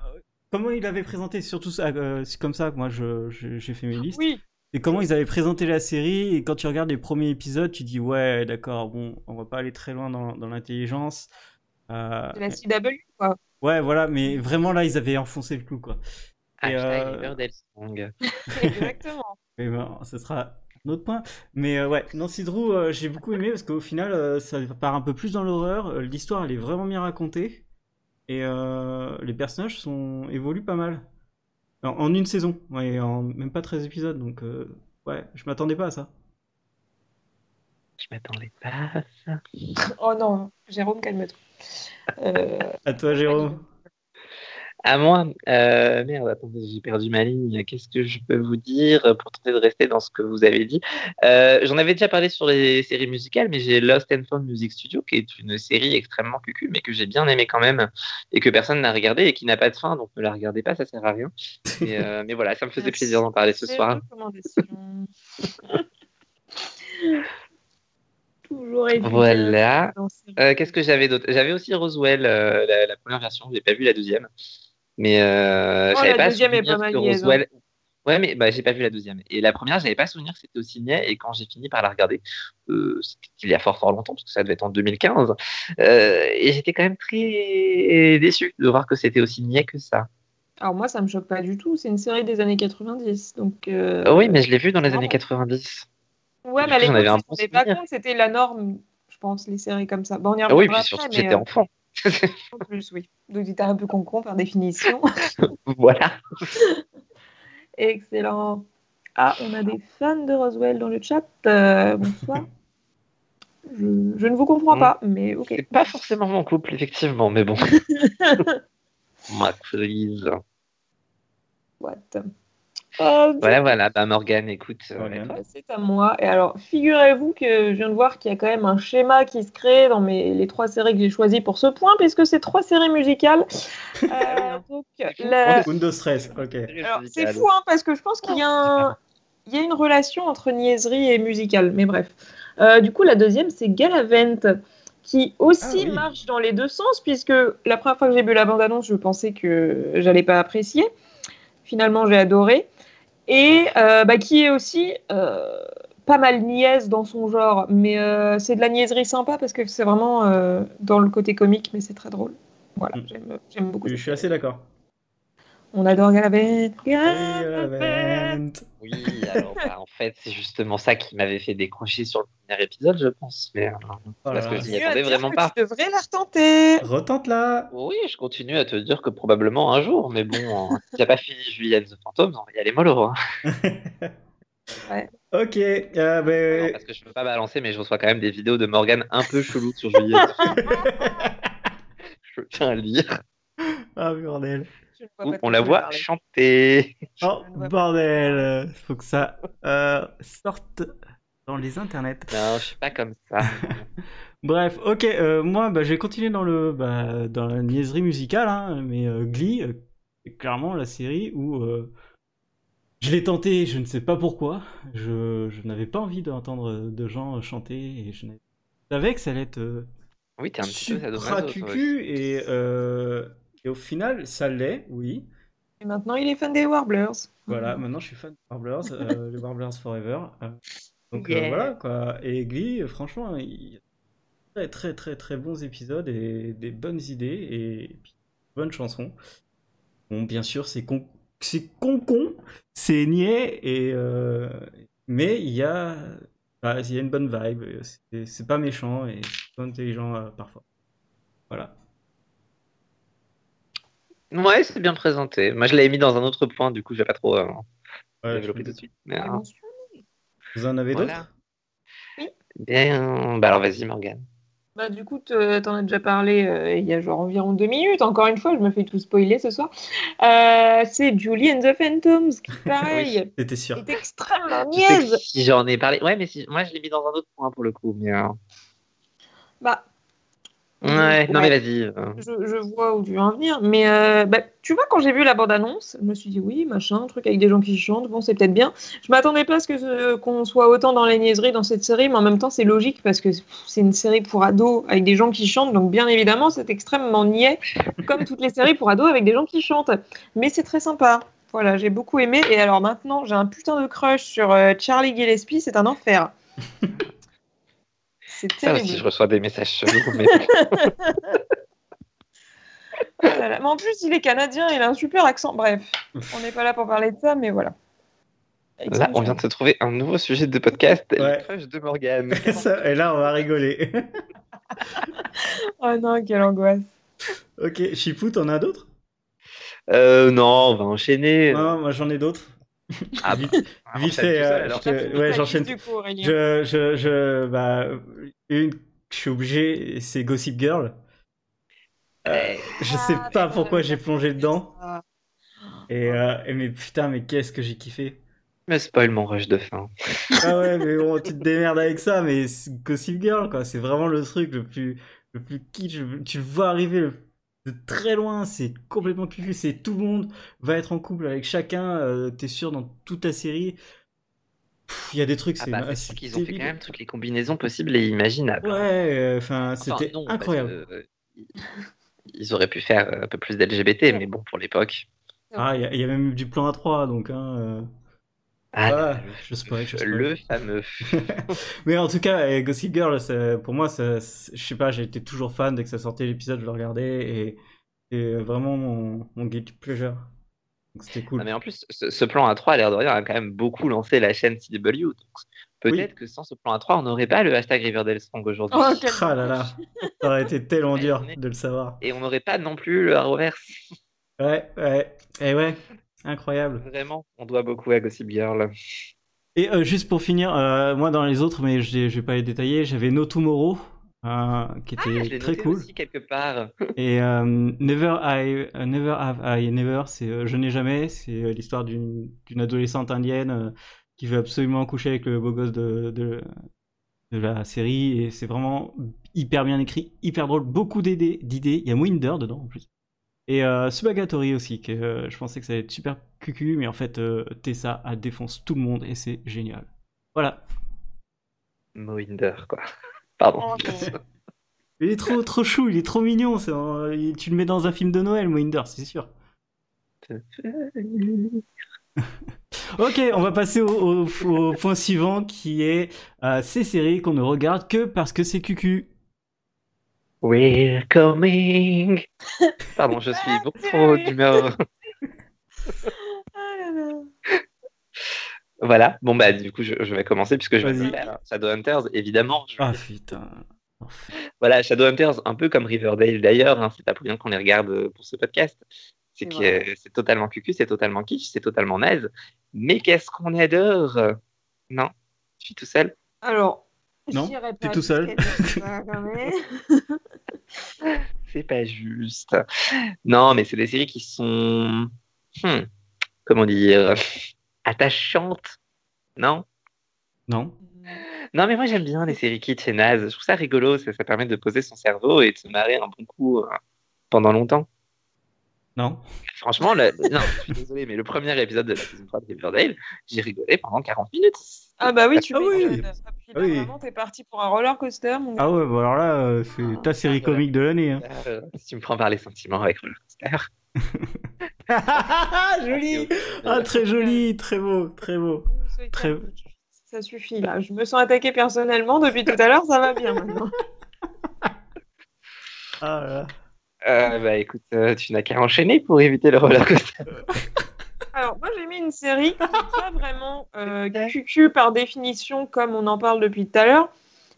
Speaker 1: comment il avait présenté, surtout ça, c'est comme ça que moi j'ai fait mes listes.
Speaker 2: Oui,
Speaker 1: Et comment ils avaient présenté la série, et quand tu regardes les premiers épisodes, tu dis ouais, d'accord, bon, on va pas aller très loin dans, dans l'intelligence.
Speaker 2: C'est la CW, quoi.
Speaker 1: ouais, voilà, mais vraiment là, ils avaient enfoncé le clou, quoi. Et,
Speaker 3: hashtag
Speaker 1: euh.
Speaker 2: Exactement.
Speaker 1: Mais ben, ce sera un autre point. Mais euh, ouais, Nancy Drew, euh, j'ai beaucoup aimé parce qu'au final, euh, ça part un peu plus dans l'horreur. L'histoire, elle est vraiment bien racontée. Et euh, les personnages sont évoluent pas mal. En, en une saison, ouais, en même pas 13 épisodes. Donc, euh, ouais, je m'attendais pas à ça.
Speaker 3: Je m'attendais pas à ça.
Speaker 2: Oh non, Jérôme, calme-toi. Euh,
Speaker 1: À toi, Jérôme.
Speaker 3: À moi, euh, merde, attendez, j'ai perdu ma ligne. Qu'est-ce que je peux vous dire pour tenter de rester dans ce que vous avez dit? Euh, J'en avais déjà parlé sur les séries musicales, mais j'ai Lost and Found Music Studio, qui est une série extrêmement cucu, mais que j'ai bien aimé quand même, et que personne n'a regardé et qui n'a pas de fin, donc ne la regardez pas, ça sert à rien. Mais, euh, mais voilà, ça me faisait
Speaker 2: Merci.
Speaker 3: plaisir d'en parler ce soir.
Speaker 2: recommandations. Toujours évident.
Speaker 3: Voilà. Euh, Qu'est-ce que j'avais d'autre? J'avais aussi Roswell, euh, la, la première version, j'ai pas vu la deuxième. Mais euh,
Speaker 2: Oh, la
Speaker 3: pas
Speaker 2: deuxième est pas mal hein.
Speaker 3: Roswell. Ouais, mais bah, j'ai pas vu la deuxième. Et la première, j'avais pas souvenir que c'était aussi niais. Et quand j'ai fini par la regarder, euh, c'était il y a fort fort longtemps, parce que ça devait être en 2015. euh, et j'étais quand même très déçu de voir que c'était aussi niais que ça.
Speaker 2: Alors moi, ça me choque pas du tout. C'est une série des années 90. Donc, euh,
Speaker 3: oui, mais je l'ai vu dans les
Speaker 2: vraiment.
Speaker 3: années 90.
Speaker 2: Ouais, mais à l'époque, je ne pas compte. C'était la norme, je pense, les séries comme ça. Bon, on y
Speaker 3: Ah oui, puis surtout
Speaker 2: après, mais,
Speaker 3: j'étais enfant.
Speaker 2: En plus, oui. Donc, j'étais un peu con-con par définition.
Speaker 3: voilà.
Speaker 2: Excellent. Ah, on a des fans de Roswell dans le chat. Euh, bonsoir. Je, je ne vous comprends
Speaker 3: Mm.
Speaker 2: pas, mais ok.
Speaker 3: C'est pas forcément mon couple, effectivement, mais bon. Ma prise.
Speaker 2: What? Euh,
Speaker 3: Voilà, voilà. Bah, Morgane, écoute. euh, toi
Speaker 2: C'est à moi. Et alors, figurez-vous que je viens de voir qu'il y a quand même un schéma qui se crée dans mes, les trois séries que j'ai choisies pour ce point, puisque c'est trois séries musicales. Euh, donc, la-
Speaker 1: Windows Stress, ok.
Speaker 2: alors, c'est fou, hein, parce que je pense qu'il y, un- il y a une relation entre niaiserie et musical, mais bref. Euh, du coup, la deuxième, c'est Galavent, qui aussi
Speaker 1: Ah oui.
Speaker 2: marche dans les deux sens, puisque la première fois que j'ai vu la bande-annonce, je pensais que j'allais pas apprécier. Finalement, j'ai adoré. Et euh, bah, qui est aussi euh, pas mal niaise dans son genre, mais euh, c'est de la niaiserie sympa parce que c'est vraiment dans le côté comique, mais c'est très drôle. Voilà,
Speaker 1: Mm.
Speaker 2: j'aime beaucoup.
Speaker 1: Je suis assez d'accord.
Speaker 2: On adore Galavent.
Speaker 1: Hey,
Speaker 3: Oui, alors bah, en fait, c'est justement ça qui m'avait fait décrocher sur le premier épisode, je pense. Mais, euh,
Speaker 1: Oh
Speaker 3: parce que
Speaker 2: Mieux à
Speaker 3: attendais vraiment pas.
Speaker 2: Tu devrais la retenter.
Speaker 1: Retente-la
Speaker 3: Oui, je continue à te dire que probablement un jour, mais bon, euh, si t'as pas fini Juliette the Phantom, on va y aller mollo. hein.
Speaker 2: Ouais.
Speaker 1: Ok, euh, ben,
Speaker 3: Non, parce que je peux pas balancer, mais je reçois quand même des vidéos de Morgane un peu chelou sur Juliette. je tiens à le dire.
Speaker 1: ah bordel.
Speaker 2: Je
Speaker 3: Où on la voit
Speaker 2: parler.
Speaker 3: chanter.
Speaker 1: Oh
Speaker 2: Je
Speaker 1: bordel, faut que ça euh, sorte dans les internets.
Speaker 3: Non, je suis pas comme ça.
Speaker 1: Bref, ok, euh, moi bah, j'ai continué dans le bah, dans la niaiserie musicale, hein, mais euh, Glee, euh, c'est clairement la série où euh, je l'ai tenté, je ne sais pas pourquoi, je, je n'avais pas envie d'entendre de gens chanter et je n'avais- je savais que ça allait être euh,
Speaker 3: Oui, t'es un petit peu
Speaker 1: cucu et, euh, et au final ça l'est, oui.
Speaker 2: Et maintenant, il est fan des Warblers.
Speaker 1: Voilà, maintenant je suis fan de Warblers, euh, les Warblers Forever. euh, donc euh, voilà quoi. Et Glee, franchement, il y a très très très très bons épisodes et des bonnes idées et puis de bonnes chansons. Bon, bien sûr, c'est con, c'est con c'est niais et euh, mais il y a, bah, il y a une bonne vibe. C'est pas méchant et c'est pas intelligent parfois. Voilà.
Speaker 3: Ouais, c'est bien présenté. Moi, je l'avais mis dans un autre point, du coup, je vais pas trop euh,
Speaker 1: Ouais,
Speaker 3: développer tout de suite. Mais, euh,
Speaker 2: bon,
Speaker 1: Vous en avez
Speaker 3: Voilà.
Speaker 1: d'autres?
Speaker 3: Bien. Bah alors, vas-y, Morgane.
Speaker 2: Bah, du coup, te- t'en as déjà parlé euh, il y a genre environ deux minutes. Encore une fois, je me fais tout spoiler ce soir. Euh, c'est Julie and the Phantoms qui, pareil,
Speaker 1: C'était sûr.
Speaker 2: est extrêmement niaise.
Speaker 3: si j'en ai parlé. Ouais, mais si... moi, je l'ai mis dans un autre point pour le coup. Mais, euh,
Speaker 2: Bah,
Speaker 3: Ouais, non, mais vas-y. euh.
Speaker 2: je, je vois où tu veux en venir. Mais euh, bah, tu vois, quand j'ai vu la bande-annonce, je me suis dit oui, machin, truc avec des gens qui chantent, bon, c'est peut-être bien. Je m'attendais pas à ce que ce- qu'on soit autant dans les niaiseries dans cette série, mais en même temps, c'est logique parce que c'est une série pour ados avec des gens qui chantent, donc bien évidemment, c'est extrêmement niais, comme toutes les séries pour ados avec des gens qui chantent. Mais c'est très sympa. Voilà, j'ai beaucoup aimé. Et alors maintenant, j'ai un putain de crush sur euh, Charlie Gillespie, c'est un enfer. C'est
Speaker 3: Ça
Speaker 2: terrible.
Speaker 3: aussi, je reçois des messages chelous. Mais...
Speaker 2: Oh là là. Mais en plus, il est canadien, il a un super accent. Bref, on n'est pas là pour parler de ça, mais voilà.
Speaker 3: Là, on vient de se trouver un nouveau sujet de podcast,
Speaker 1: Ouais.
Speaker 3: le crush de Morgane.
Speaker 1: Ça- et là, on va rigoler.
Speaker 2: Oh non, quelle angoisse.
Speaker 1: ok, Chipou, t'en as d'autres?
Speaker 3: Euh, non, on va enchaîner.
Speaker 1: Non, moi j'en ai d'autres.
Speaker 3: Ah,
Speaker 1: vite,
Speaker 3: bah,
Speaker 1: vite fait, euh, je te- ouais, j'enchaîne. Je, je, je, bah, une que je suis obligé, c'est Gossip Girl. Euh, je sais
Speaker 2: Ah,
Speaker 1: pas pourquoi j'ai plongé dedans. Et, euh, et mais putain, mais qu'est-ce que j'ai kiffé.
Speaker 3: Me spoil mon rush de fin.
Speaker 1: Ah ouais, mais bon, tu te démerdes avec ça, mais Gossip Girl, quoi, c'est vraiment le truc le plus, le plus kitsch. Tu le vois arriver le- de très loin, c'est complètement cucu, c'est tout le monde va être en couple avec chacun, euh, t'es sûr dans toute ta série. Il y a des trucs,
Speaker 3: Ah
Speaker 1: c'est
Speaker 3: bah,
Speaker 1: c'est
Speaker 3: sûr qu'ils ont fait quand même toutes les combinaisons possibles et imaginables.
Speaker 1: Ouais, euh, enfin, c'était incroyable.
Speaker 3: que, euh, ils- auraient pu faire un peu plus d'LGBT, mais bon, pour l'époque.
Speaker 1: Ah, il y, a- il y a même eu du plan A3, donc, hein.
Speaker 3: Ah, le-
Speaker 1: je spoil, je spoil.
Speaker 3: le fameux.
Speaker 1: Mais en tout cas, euh, Gossip Girl, pour moi, ça, je sais pas, j'ai été toujours fan dès que ça sortait l'épisode, je le regardais et c'est vraiment mon, mon guilty pleasure. Donc c'était cool.
Speaker 3: Ah, mais en plus, ce, ce plan A3, à l'air de rien, a quand même beaucoup lancé la chaîne CW. Donc peut-être que sans ce plan A3, on n'aurait pas le hashtag Riverdale Song aujourd'hui.
Speaker 2: Oh, quel
Speaker 1: Ah là là, ça aurait été tellement dur
Speaker 3: est-
Speaker 1: de le savoir.
Speaker 3: Et on n'aurait pas non plus le Arrowverse.
Speaker 1: Ouais, ouais, et ouais, incroyable.
Speaker 3: Vraiment, on doit beaucoup à Gossip Girl.
Speaker 1: Et euh, juste pour finir, euh, moi dans les autres, mais je je vais pas les détailler, j'avais No Tomorrow, euh, qui
Speaker 3: Ah, je
Speaker 1: était très
Speaker 3: noté
Speaker 1: cool.
Speaker 3: aussi quelque part.
Speaker 1: Et Never, I, uh, Never Have I Never, c'est Je n'ai jamais, c'est l'histoire d'une adolescente indienne qui veut absolument coucher avec le beau gosse de, de, de la série, et c'est vraiment hyper bien écrit, hyper drôle, beaucoup d'idées, d'idées. il y a Winder dedans en plus. Et euh, Subagatori aussi, que euh, je pensais que ça allait être super cucu, mais en fait euh, Tessa elle défonce tout le monde et c'est génial. Voilà.
Speaker 3: Mohinder, quoi. Pardon.
Speaker 2: Oh.
Speaker 1: Il est trop trop chou, il est trop mignon, un- il- tu le mets dans un film de Noël, Winder, c'est sûr. Ok, on va passer au, au- au point suivant qui est euh, ces séries qu'on ne regarde que parce que c'est cucu.
Speaker 3: We're coming. Pardon, je suis beaucoup trop d'humeur.
Speaker 2: Là là.
Speaker 3: Voilà. Bon bah du coup, je, je vais commencer puisque je vais. Shadowhunters, évidemment. je-
Speaker 1: Ah putain.
Speaker 3: Voilà, Shadowhunters, un peu comme Riverdale d'ailleurs. hein, c'est pas pour rien qu'on les regarde euh, pour ce podcast. C'est que c'est totalement cucu, c'est totalement kitsch, c'est totalement naze. Mais qu'est-ce qu'on adore? Non? Je suis tout seul?
Speaker 2: Alors,
Speaker 1: Non, t'es tout seul?
Speaker 2: même.
Speaker 3: C'est pas juste. Non, mais c'est des séries qui sont. hmm, comment dire Attachantes. Non?
Speaker 1: Non
Speaker 3: Non, mais moi j'aime bien les séries kitsch et nazes. Je trouve ça rigolo. Ça, ça permet de poser son cerveau et de se marrer un bon coup euh, pendant longtemps.
Speaker 1: Non
Speaker 3: Franchement, le- non, je suis désolé, mais le premier épisode de la saison 3 de Riverdale, j'ai rigolé pendant 40 minutes.
Speaker 2: Ah bah oui, tu
Speaker 1: Ah oui.
Speaker 2: Ah, puis là,
Speaker 1: Ah oui.
Speaker 2: Vraiment, t'es parti pour un roller coaster, mon gars.
Speaker 1: Ah ouais, bah alors là, euh, c'est ta série comique de l'année. Hein.
Speaker 3: Euh, si tu me prends par les sentiments avec Roller Coaster.
Speaker 1: joli Ah, très joli, très beau, très beau. Très-.
Speaker 2: Ça suffit là. Je me sens attaquée personnellement depuis tout à l'heure, ça va bien maintenant.
Speaker 1: Ah là là.
Speaker 3: Euh, bah écoute, euh, tu n'as qu'à enchaîner pour éviter le roller coaster.
Speaker 2: Alors, moi j'ai mis une série qui n'est pas vraiment euh, cucu par définition, comme on en parle depuis tout à l'heure,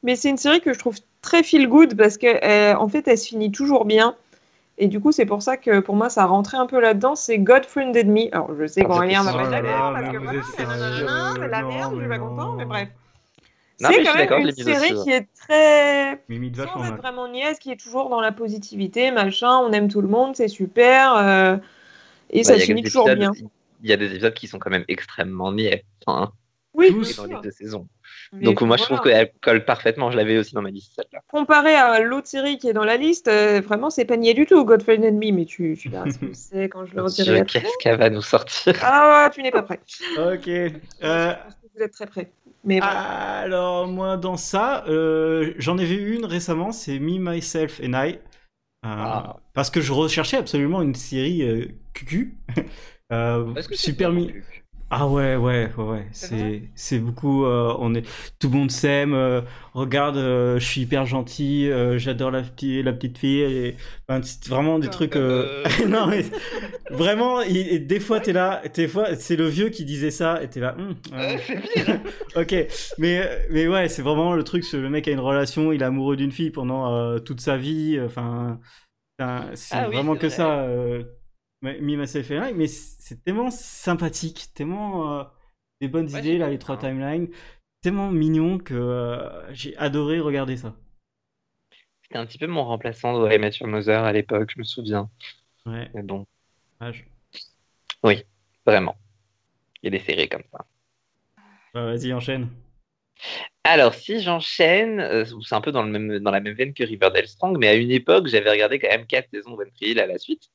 Speaker 2: mais c'est une série que je trouve très feel good parce qu'en en fait elle se finit toujours bien. Et du coup, c'est pour ça que pour moi ça rentrait un peu là-dedans. C'est God Friended Me. Alors, je sais
Speaker 3: Ah,
Speaker 2: qu'Aurélien va
Speaker 3: c'est
Speaker 2: pas être
Speaker 3: ça.
Speaker 2: d'accord
Speaker 1: Ah,
Speaker 2: parce que voilà, c'est la merde, je suis pas content, mais bref. C'est quand même une série qui est très sans être vraiment niaise, qui est toujours dans la positivité, machin, on aime tout le monde, c'est super, euh, et
Speaker 3: Bah,
Speaker 2: ça
Speaker 3: a
Speaker 2: finit toujours bien.
Speaker 3: Il y a des épisodes qui sont quand même extrêmement niais hein,
Speaker 2: Oui,
Speaker 3: dans les deux saisons.
Speaker 2: Mais
Speaker 3: Donc moi je trouve qu'elle colle parfaitement. Je l'avais aussi dans ma liste celle-là.
Speaker 2: Comparé à l'autre série qui est dans la liste, euh, vraiment, c'est pas niais du tout, Godfrey Enemy, mais tu, tu verras ce que c'est quand je le après.
Speaker 3: Qu'est-ce qu'elle va nous sortir?
Speaker 2: Ah, tu n'es pas prêt.
Speaker 1: Ok. Euh,
Speaker 2: Je pense que vous êtes très prêt. Mais voilà.
Speaker 1: alors, moi, dans ça, euh, j'en ai vu une récemment, c'est Me, Myself and I. Euh,
Speaker 3: Ah.
Speaker 1: Parce que je recherchais absolument une série euh, QQ. Euh,
Speaker 3: Est-ce que c'est
Speaker 1: super mi- Ah ouais, ouais, ouais, ouais.
Speaker 2: C'est
Speaker 1: C'est, beaucoup. euh, on est, tout le monde s'aime. euh, regarde, euh, je suis hyper gentil. euh, j'adore la petite, la petite fille. Et, enfin, c'est vraiment des
Speaker 2: Euh,
Speaker 1: trucs. euh, non mais vraiment. Et des fois t'es là. Des fois c'est le vieux qui disait ça. Et t'es là. hum,
Speaker 3: Euh, c'est pire.
Speaker 1: ok. Mais mais ouais, c'est vraiment le truc. c'est Le mec a une relation. Il est amoureux d'une fille pendant euh, toute sa vie. Enfin, c'est
Speaker 3: Ah oui,
Speaker 1: vraiment
Speaker 3: c'est
Speaker 1: que
Speaker 3: vrai.
Speaker 1: ça. Euh, And I, mais c'est tellement sympathique, tellement euh, des bonnes
Speaker 3: Ouais,
Speaker 1: idées là, les trois
Speaker 3: hein.
Speaker 1: timelines, tellement mignon que euh, j'ai adoré regarder ça.
Speaker 3: C'était un petit peu mon remplaçant de Mathieu Mother à l'époque, je me souviens.
Speaker 1: Ouais,
Speaker 3: Mais bon,
Speaker 1: ah, je-
Speaker 3: vraiment. Il y a des séries comme ça.
Speaker 1: bah, vas-y enchaîne.
Speaker 3: Alors, si j'enchaîne, euh, c'est un peu dans, le même, dans la même veine que Riverdale Strong, mais à une époque, j'avais regardé quand même quatre saisons de à la suite.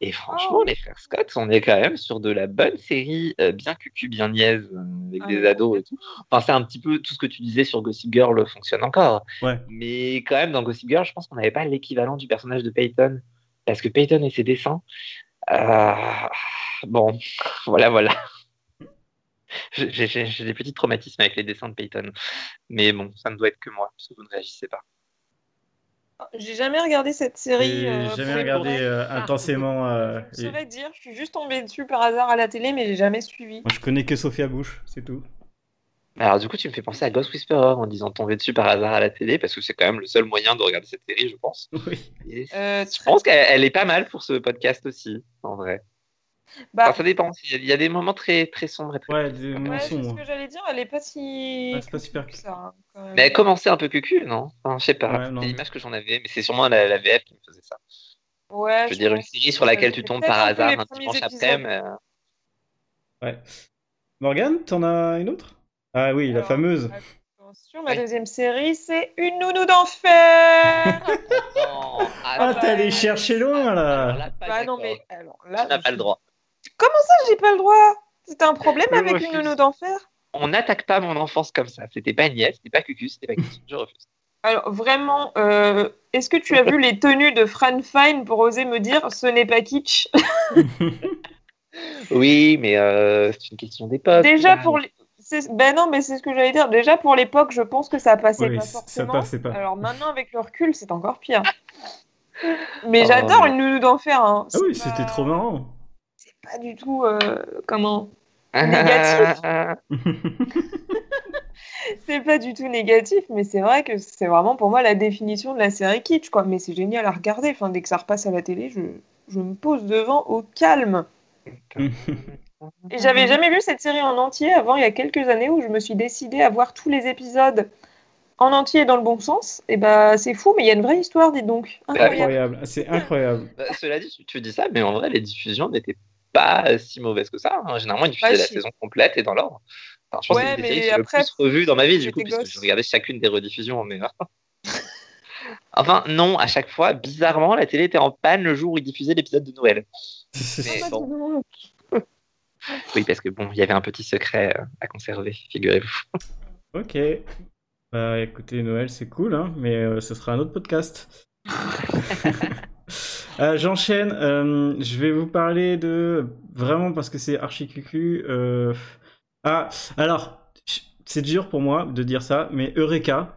Speaker 3: Et franchement,
Speaker 2: Oh.
Speaker 3: les frères Scott, on est quand même sur de la bonne série, euh, bien cucu, bien niaise, euh, avec
Speaker 2: Ah,
Speaker 3: des ados et tout. Enfin, c'est un petit peu tout ce que tu disais sur Gossip Girl fonctionne encore.
Speaker 1: Ouais.
Speaker 3: Mais quand même, dans Gossip Girl, je pense qu'on n'avait pas l'équivalent du personnage de Peyton. Parce que Peyton et ses dessins. euh, Bon, voilà, voilà. J'ai des petits traumatismes avec les dessins de Peyton. Mais bon, ça ne doit être que moi, puisque vous ne réagissez pas.
Speaker 2: J'ai jamais regardé cette série.
Speaker 1: J'ai
Speaker 2: euh,
Speaker 1: jamais regardé euh, intensément. euh,
Speaker 2: Je
Speaker 1: et-
Speaker 2: saurais dire, je suis juste tombée dessus par hasard à la télé, mais j'ai jamais suivi.
Speaker 1: Moi je connais que Sophia Bush, c'est tout.
Speaker 3: Alors, du coup, tu me fais penser à Ghost Whisperer en disant tomber dessus par hasard à la télé, parce que c'est quand même le seul moyen de regarder cette série, je pense.
Speaker 1: Oui.
Speaker 3: Et
Speaker 2: Euh,
Speaker 3: je
Speaker 2: très-
Speaker 3: pense qu'elle elle est pas mal pour ce podcast aussi, en vrai.
Speaker 2: Bah,
Speaker 3: Enfin, ça dépend. Il y, a, il y a des moments très, très sombres et très.
Speaker 1: Ouais, des
Speaker 2: ouais,
Speaker 1: moments
Speaker 2: c'est ce que j'allais dire, elle est pas si.
Speaker 1: Ouais, c'est pas super
Speaker 2: que ça. hein.
Speaker 3: Mais elle commençait un peu cucu, non? Enfin, je sais pas.
Speaker 1: Ouais,
Speaker 3: c'est l'image que j'en avais, mais c'est sûrement la, la VF qui me faisait ça.
Speaker 2: Ouais,
Speaker 3: Je veux dire, une série sur laquelle tu tombes par hasard un dimanche après, mais.
Speaker 1: Ouais. Morgane, t'en as une autre? Ah oui, la fameuse.
Speaker 2: Attention, ma
Speaker 3: Oui.
Speaker 2: deuxième série, c'est Une nounou d'enfer
Speaker 1: Ah, t'es allé chercher loin là
Speaker 2: Bah non,
Speaker 3: d'accord.
Speaker 2: mais alors là.
Speaker 3: Tu n'as pas le droit.
Speaker 2: Comment ça, j'ai pas le droit? C'est un problème
Speaker 3: Je
Speaker 2: avec
Speaker 3: refuse.
Speaker 2: Une nounou d'enfer?
Speaker 3: On n'attaque pas mon enfance comme ça. C'était pas niais, c'était pas cucu, c'était pas cucu. Je refuse.
Speaker 2: Alors, vraiment, euh, est-ce que tu as vu les tenues de Fran Fine pour oser me dire ce n'est pas kitsch?
Speaker 3: Oui, mais euh, c'est une question d'époque.
Speaker 2: Déjà
Speaker 3: là.
Speaker 2: pour les. Ben non, mais c'est ce que j'allais dire. Déjà pour l'époque, je pense que ça passait
Speaker 1: Oui,
Speaker 2: pas
Speaker 1: ça
Speaker 2: forcément.
Speaker 1: passait pas.
Speaker 2: Alors maintenant, avec le recul, c'est encore pire. Mais
Speaker 3: Oh,
Speaker 2: j'adore
Speaker 3: mais-
Speaker 2: une nounou d'enfer. Hein.
Speaker 1: Ah oui, c'était trop marrant.
Speaker 2: C'est pas du tout euh, comment. négatif. C'est pas du tout négatif, mais c'est vrai que c'est vraiment pour moi la définition de la série kitsch, quoi. Mais c'est génial à regarder. Enfin, dès que ça repasse à la télé, je, je me pose devant au calme. Et j'avais jamais vu cette série en entier avant, il y a quelques années, où je me suis décidée à voir tous les épisodes en entier dans le bon sens. Et bah, c'est fou, mais il y a une vraie histoire, dites donc. Incroyable.
Speaker 1: C'est incroyable.
Speaker 3: Bah, cela dit, tu, tu dis ça, mais en vrai, les diffusions n'étaient pas si mauvaises que ça. hein. Généralement, ils diffusaient la
Speaker 2: si.
Speaker 3: saison complète et dans l'ordre. Enfin, je pense
Speaker 2: Ouais,
Speaker 3: que c'est
Speaker 2: mais
Speaker 3: des séries que j'ai
Speaker 2: après,
Speaker 3: le plus revues dans ma vie, du coup, puisque
Speaker 2: gosse.
Speaker 3: je regardais chacune des rediffusions. Mais... enfin, non, à chaque fois, bizarrement, la télé était en panne le jour où ils diffusaient l'épisode de Noël. Mais bon. Oui, parce que bon, il y avait un petit secret euh, à conserver, figurez-vous.
Speaker 1: ok. Bah écoutez, Noël, c'est cool, hein, mais euh, ce sera un autre podcast. Euh, J'enchaîne. euh, je vais vous parler de vraiment parce que c'est archi cucu. euh, Ah, alors c'est dur pour moi de dire ça, mais Eureka.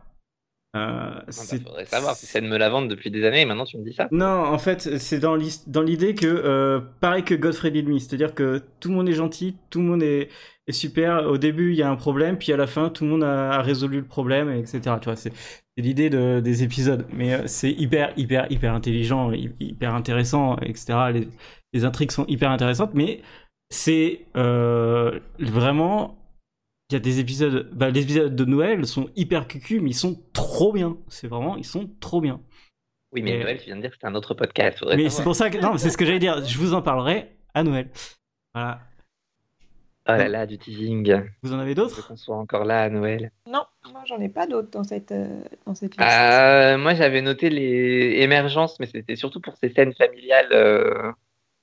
Speaker 1: Euh,
Speaker 3: Il
Speaker 1: c'est-
Speaker 3: faudrait savoir si c'est de me la vendre depuis des années et maintenant tu me dis ça.
Speaker 1: Non, en fait, c'est dans l'idée que, euh, pareil que Godfrey Did Me, c'est-à-dire que tout le monde est gentil, tout le monde est, est super. Au début, il y a un problème, puis à la fin, tout le monde a, a résolu le problème, etc. Tu vois, c'est c'est l'idée de, des épisodes. Mais euh, c'est hyper, hyper, hyper intelligent, hy- hyper intéressant, etc. Les, les intrigues sont hyper intéressantes, mais c'est euh, vraiment. Il y a des épisodes. Bah, les épisodes de Noël sont hyper cucu, mais ils sont trop bien. C'est vraiment, ils sont trop bien.
Speaker 3: Oui, mais Noël, tu viens de dire que c'était un autre podcast.
Speaker 1: Mais c'est pour ça que non, c'est ce que j'allais dire. Je vous en parlerai à Noël. Voilà.
Speaker 3: Oh là là, du teasing.
Speaker 1: Vous en avez
Speaker 3: Je veux
Speaker 1: d'autres
Speaker 3: qu'on soit encore là à Noël.
Speaker 2: Non, moi j'en ai pas d'autres dans cette, euh, dans cette liste.
Speaker 3: Euh, moi, j'avais noté les émergences, mais c'était surtout pour ces scènes familiales euh,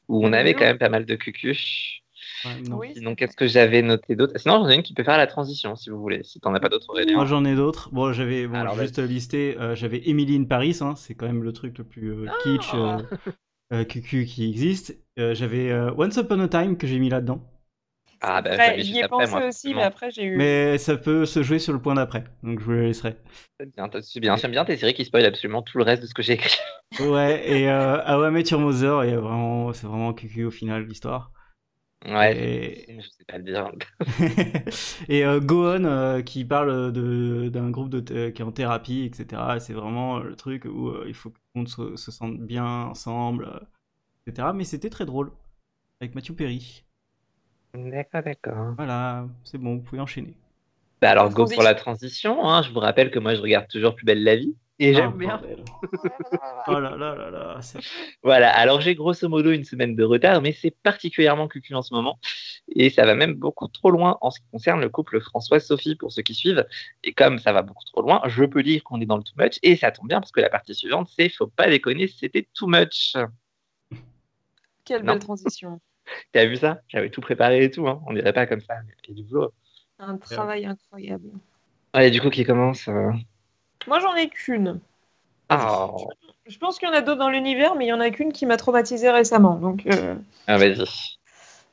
Speaker 3: où on avait quand même pas mal de cucu.
Speaker 1: Ouais, non.
Speaker 2: Oui,
Speaker 3: Sinon, qu'est-ce que j'avais noté d'autre? Sinon, j'en ai une qui peut faire la transition, si vous voulez, si t'en as pas d'autres, Aurélien.
Speaker 1: Moi j'en ai d'autres. Bon, j'avais bon,
Speaker 3: Alors,
Speaker 1: juste listé. euh, j'avais Emily in Paris. Hein, c'est quand même le truc le plus euh, kitsch, euh, euh, cucu qui existe. Euh, j'avais euh, Once Upon a Time que j'ai mis là-dedans.
Speaker 3: Ah, bah, j'avais
Speaker 2: J'y ai
Speaker 3: après,
Speaker 2: pensé
Speaker 3: moi,
Speaker 2: aussi, mais après j'ai eu.
Speaker 1: Mais ça peut se jouer sur le point d'après. Donc je vous le laisserai.
Speaker 3: C'est bien, t'as- c'est bien. J'aime bien tes séries qui spoilent absolument tout le reste de ce que j'ai écrit.
Speaker 1: Ouais. Et euh, How I Met Your Mother. Et vraiment, c'est vraiment cucu au final l'histoire.
Speaker 3: Ouais,
Speaker 1: Et-
Speaker 3: je sais pas le dire.
Speaker 1: et euh, Go On euh, qui parle de d'un groupe de th- qui est en thérapie, etc. Et C'est vraiment le truc où euh, il faut que tout le monde se, se sente bien ensemble, euh, etc. Mais c'était très drôle avec Matthew Perry.
Speaker 3: D'accord, d'accord.
Speaker 1: Voilà, c'est bon, vous pouvez enchaîner.
Speaker 3: Bah alors, go pour la transition. Hein. Je vous rappelle que moi, je regarde toujours Plus belle la vie. Et j'aime
Speaker 1: Ah,
Speaker 3: bien.
Speaker 1: Oh là là là là.
Speaker 3: Voilà, alors j'ai grosso modo une semaine de retard, mais c'est particulièrement cucu en ce moment. Et ça va même beaucoup trop loin en ce qui concerne le couple François-Sophie, pour ceux qui suivent. Et comme ça va beaucoup trop loin, je peux dire qu'on est dans le too much. Et ça tombe bien, parce que la partie suivante, c'est faut pas déconner, c'était too much.
Speaker 2: Quelle
Speaker 3: Non.
Speaker 2: belle transition.
Speaker 3: T'as vu ça? J'avais tout préparé et tout, hein. on dirait pas comme ça. mais il y a du boulot.
Speaker 2: Un travail incroyable.
Speaker 3: Allez, du coup, qui commence euh
Speaker 2: Moi j'en ai qu'une.
Speaker 3: Ah,
Speaker 2: Je pense qu'il y en a d'autres dans l'univers, mais il y en a qu'une qui m'a traumatisée récemment. Donc, euh,
Speaker 3: ah, vas-y.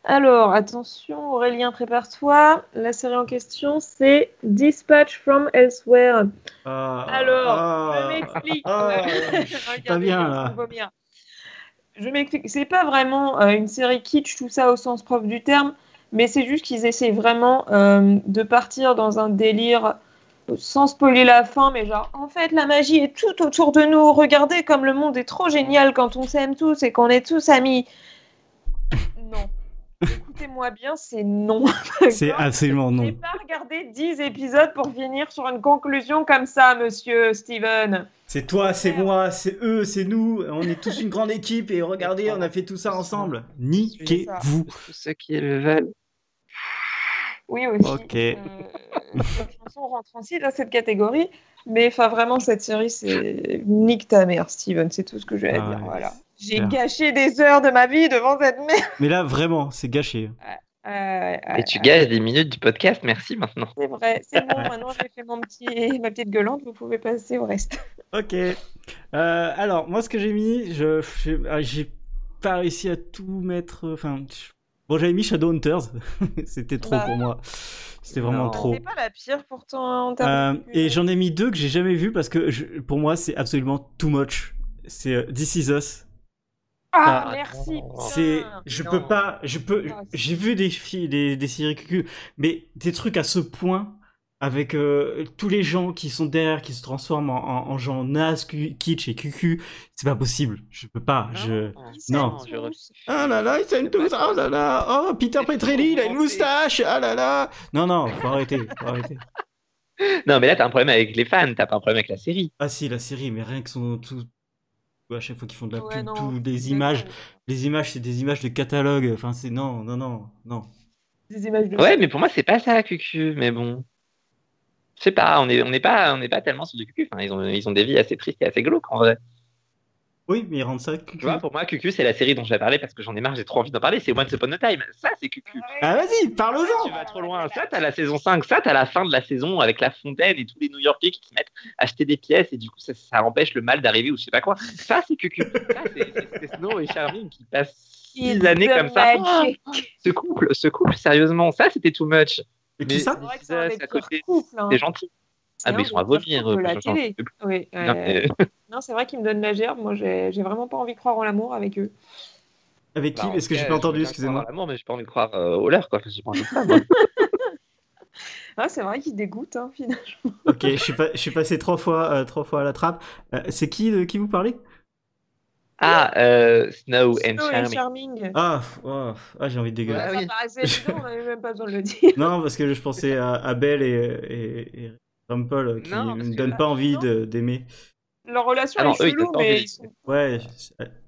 Speaker 2: Alors, attention, Aurélien, prépare-toi. La série en question, c'est Dispatch from Elsewhere.
Speaker 1: Ah,
Speaker 2: Alors,
Speaker 1: ah,
Speaker 2: je m'explique.
Speaker 1: ah, je suis pas bien là.
Speaker 2: Vomir. Je m'explique. C'est pas vraiment euh, une série kitsch, tout ça au sens propre du terme, mais c'est juste qu'ils essaient vraiment euh, de partir dans un délire sans spoiler la fin, mais genre, en fait, la magie est tout autour de nous. Regardez comme le monde est trop génial quand on s'aime tous et qu'on est tous amis. Non. Écoutez-moi bien, c'est non.
Speaker 1: C'est absolument
Speaker 2: J'ai
Speaker 1: non.
Speaker 2: pas regardé 10 épisodes pour finir sur une conclusion comme ça, monsieur Steven.
Speaker 1: C'est toi, c'est moi, c'est eux, c'est nous. On est tous une grande équipe et regardez, on a fait tout ça ensemble. Niquez-vous.
Speaker 3: Tous ceux qui le veulent.
Speaker 2: Oui, aussi.
Speaker 1: Ok.
Speaker 2: Euh, cette chanson rentre aussi dans cette catégorie. Mais enfin, vraiment, cette série, c'est nique ta mère, Steven. C'est tout ce que j'ai à
Speaker 1: Ah
Speaker 2: dire.
Speaker 1: ouais,
Speaker 2: Voilà. J'ai gâché des heures de ma vie devant cette merde.
Speaker 1: Mais là, vraiment, c'est gâché.
Speaker 2: Euh,
Speaker 3: Et tu gages des minutes du podcast, merci maintenant.
Speaker 2: C'est vrai, c'est bon. Maintenant, j'ai fait mon petit, ma petite gueulante. Vous pouvez passer au reste.
Speaker 1: Ok. Euh, alors, moi, ce que j'ai mis, je j'ai ah, j'ai pas réussi à tout mettre. Enfin, je- bon, j'avais mis Shadowhunters. C'était trop
Speaker 2: Bah.
Speaker 1: pour moi. C'était vraiment
Speaker 3: Non.
Speaker 1: trop.
Speaker 2: C'est pas la pire pourtant. en termes
Speaker 1: Euh,
Speaker 2: de-
Speaker 1: et j'en ai mis deux que j'ai jamais vu parce que je- pour moi, c'est absolument too much. C'est euh, This Is Us.
Speaker 2: Ah,
Speaker 3: Ah,
Speaker 2: merci.
Speaker 1: C'est, je
Speaker 3: non.
Speaker 1: peux pas, je peux,
Speaker 2: Ah,
Speaker 1: j'ai vu des filles, des, des séries cucu, mais des trucs à ce point, avec euh, tous les gens qui sont derrière, qui se transforment en, en, en gens nazes, kitsch et cucu, c'est pas possible. Je peux pas. Je... Non.
Speaker 3: je refuse.
Speaker 1: Ah là là, ils s'aiment tous. Oh là là. Oh, Peter Petrelli, il a une moustache. Ah là là. Non, non, faut arrêter. Faut arrêter.
Speaker 3: Non, mais là, t'as un problème avec les fans, t'as pas un problème avec la série.
Speaker 1: Ah si, la série, mais rien que son tout. À chaque fois qu'ils font de la
Speaker 2: Ouais,
Speaker 1: pub,
Speaker 2: non,
Speaker 1: tout, des images,
Speaker 2: d'accord.
Speaker 1: les images, c'est des images de catalogue. Enfin, c'est non, non, non, non.
Speaker 2: Des images de
Speaker 3: Ouais, mais pour moi, c'est pas ça, Cucu, mais bon. Je sais pas, on n'est on est pas, on n'est pas tellement sur du Cucu. Enfin, ils ont, ils ont des vies assez tristes et assez glauques, en vrai.
Speaker 1: Oui, mais ils rendent ça. cucu.
Speaker 3: Tu vois, pour moi, Cucu, c'est la série dont je vais parler parce que j'en ai marre, j'ai trop envie d'en parler. C'est Once Upon a Time. Ça, c'est Cucu.
Speaker 1: Ah vas-y,
Speaker 3: Tu
Speaker 1: parle-en.
Speaker 3: vas trop loin. Ça, t'as la saison 5. Ça, t'as la fin de la saison avec la fontaine et tous les New Yorkais qui se mettent à acheter des pièces et du coup, ça, ça empêche le mal d'arriver ou je sais pas quoi. Ça, c'est Cucu. Ça, c'est- Snow et Charming qui passent six années comme ça.
Speaker 2: Magic.
Speaker 3: Ce couple, ce couple, sérieusement, ça, c'était too much.
Speaker 1: Et qui ça
Speaker 2: C'est
Speaker 3: à côté.
Speaker 2: hein.
Speaker 3: C'est gentil. Ah, mais ils sont à vomir. euh,
Speaker 2: la télé.
Speaker 3: Non, mais-
Speaker 2: non, c'est vrai qu'ils me donnent la gerbe. Moi, j'ai j'ai vraiment pas envie de croire en l'amour avec eux.
Speaker 1: Avec qui
Speaker 3: Bah, en
Speaker 1: Est-ce que j'ai pas entendu Excusez-moi.
Speaker 3: l'amour, mais j'ai pas envie de croire euh, au leur, quoi. J'ai pas envie de ça, moi.
Speaker 2: Ah, c'est vrai qu'ils dégoûtent, hein, finalement.
Speaker 1: Ok, je suis, pas, je suis passé trois fois, euh, trois fois à la trappe. Euh, c'est qui de qui vous parlez
Speaker 3: Ah, euh, Snow and
Speaker 2: Snow et
Speaker 3: Charming.
Speaker 2: Charming.
Speaker 1: Ah, oh, ah, j'ai envie de dégueuler.
Speaker 3: Ouais,
Speaker 2: ça
Speaker 3: oui.
Speaker 2: paraissait évident, on n'avait même pas besoin de le dire.
Speaker 1: Non, parce que je pensais à, à Belle et, et, et Rumpel euh, qui
Speaker 3: Non,
Speaker 1: ne me donnent pas envie
Speaker 2: non.
Speaker 1: d'aimer.
Speaker 2: Leur relation
Speaker 3: Ah non,
Speaker 2: est
Speaker 3: eux,
Speaker 2: chelou, mais
Speaker 3: envie.
Speaker 2: ils sont.
Speaker 1: Ouais,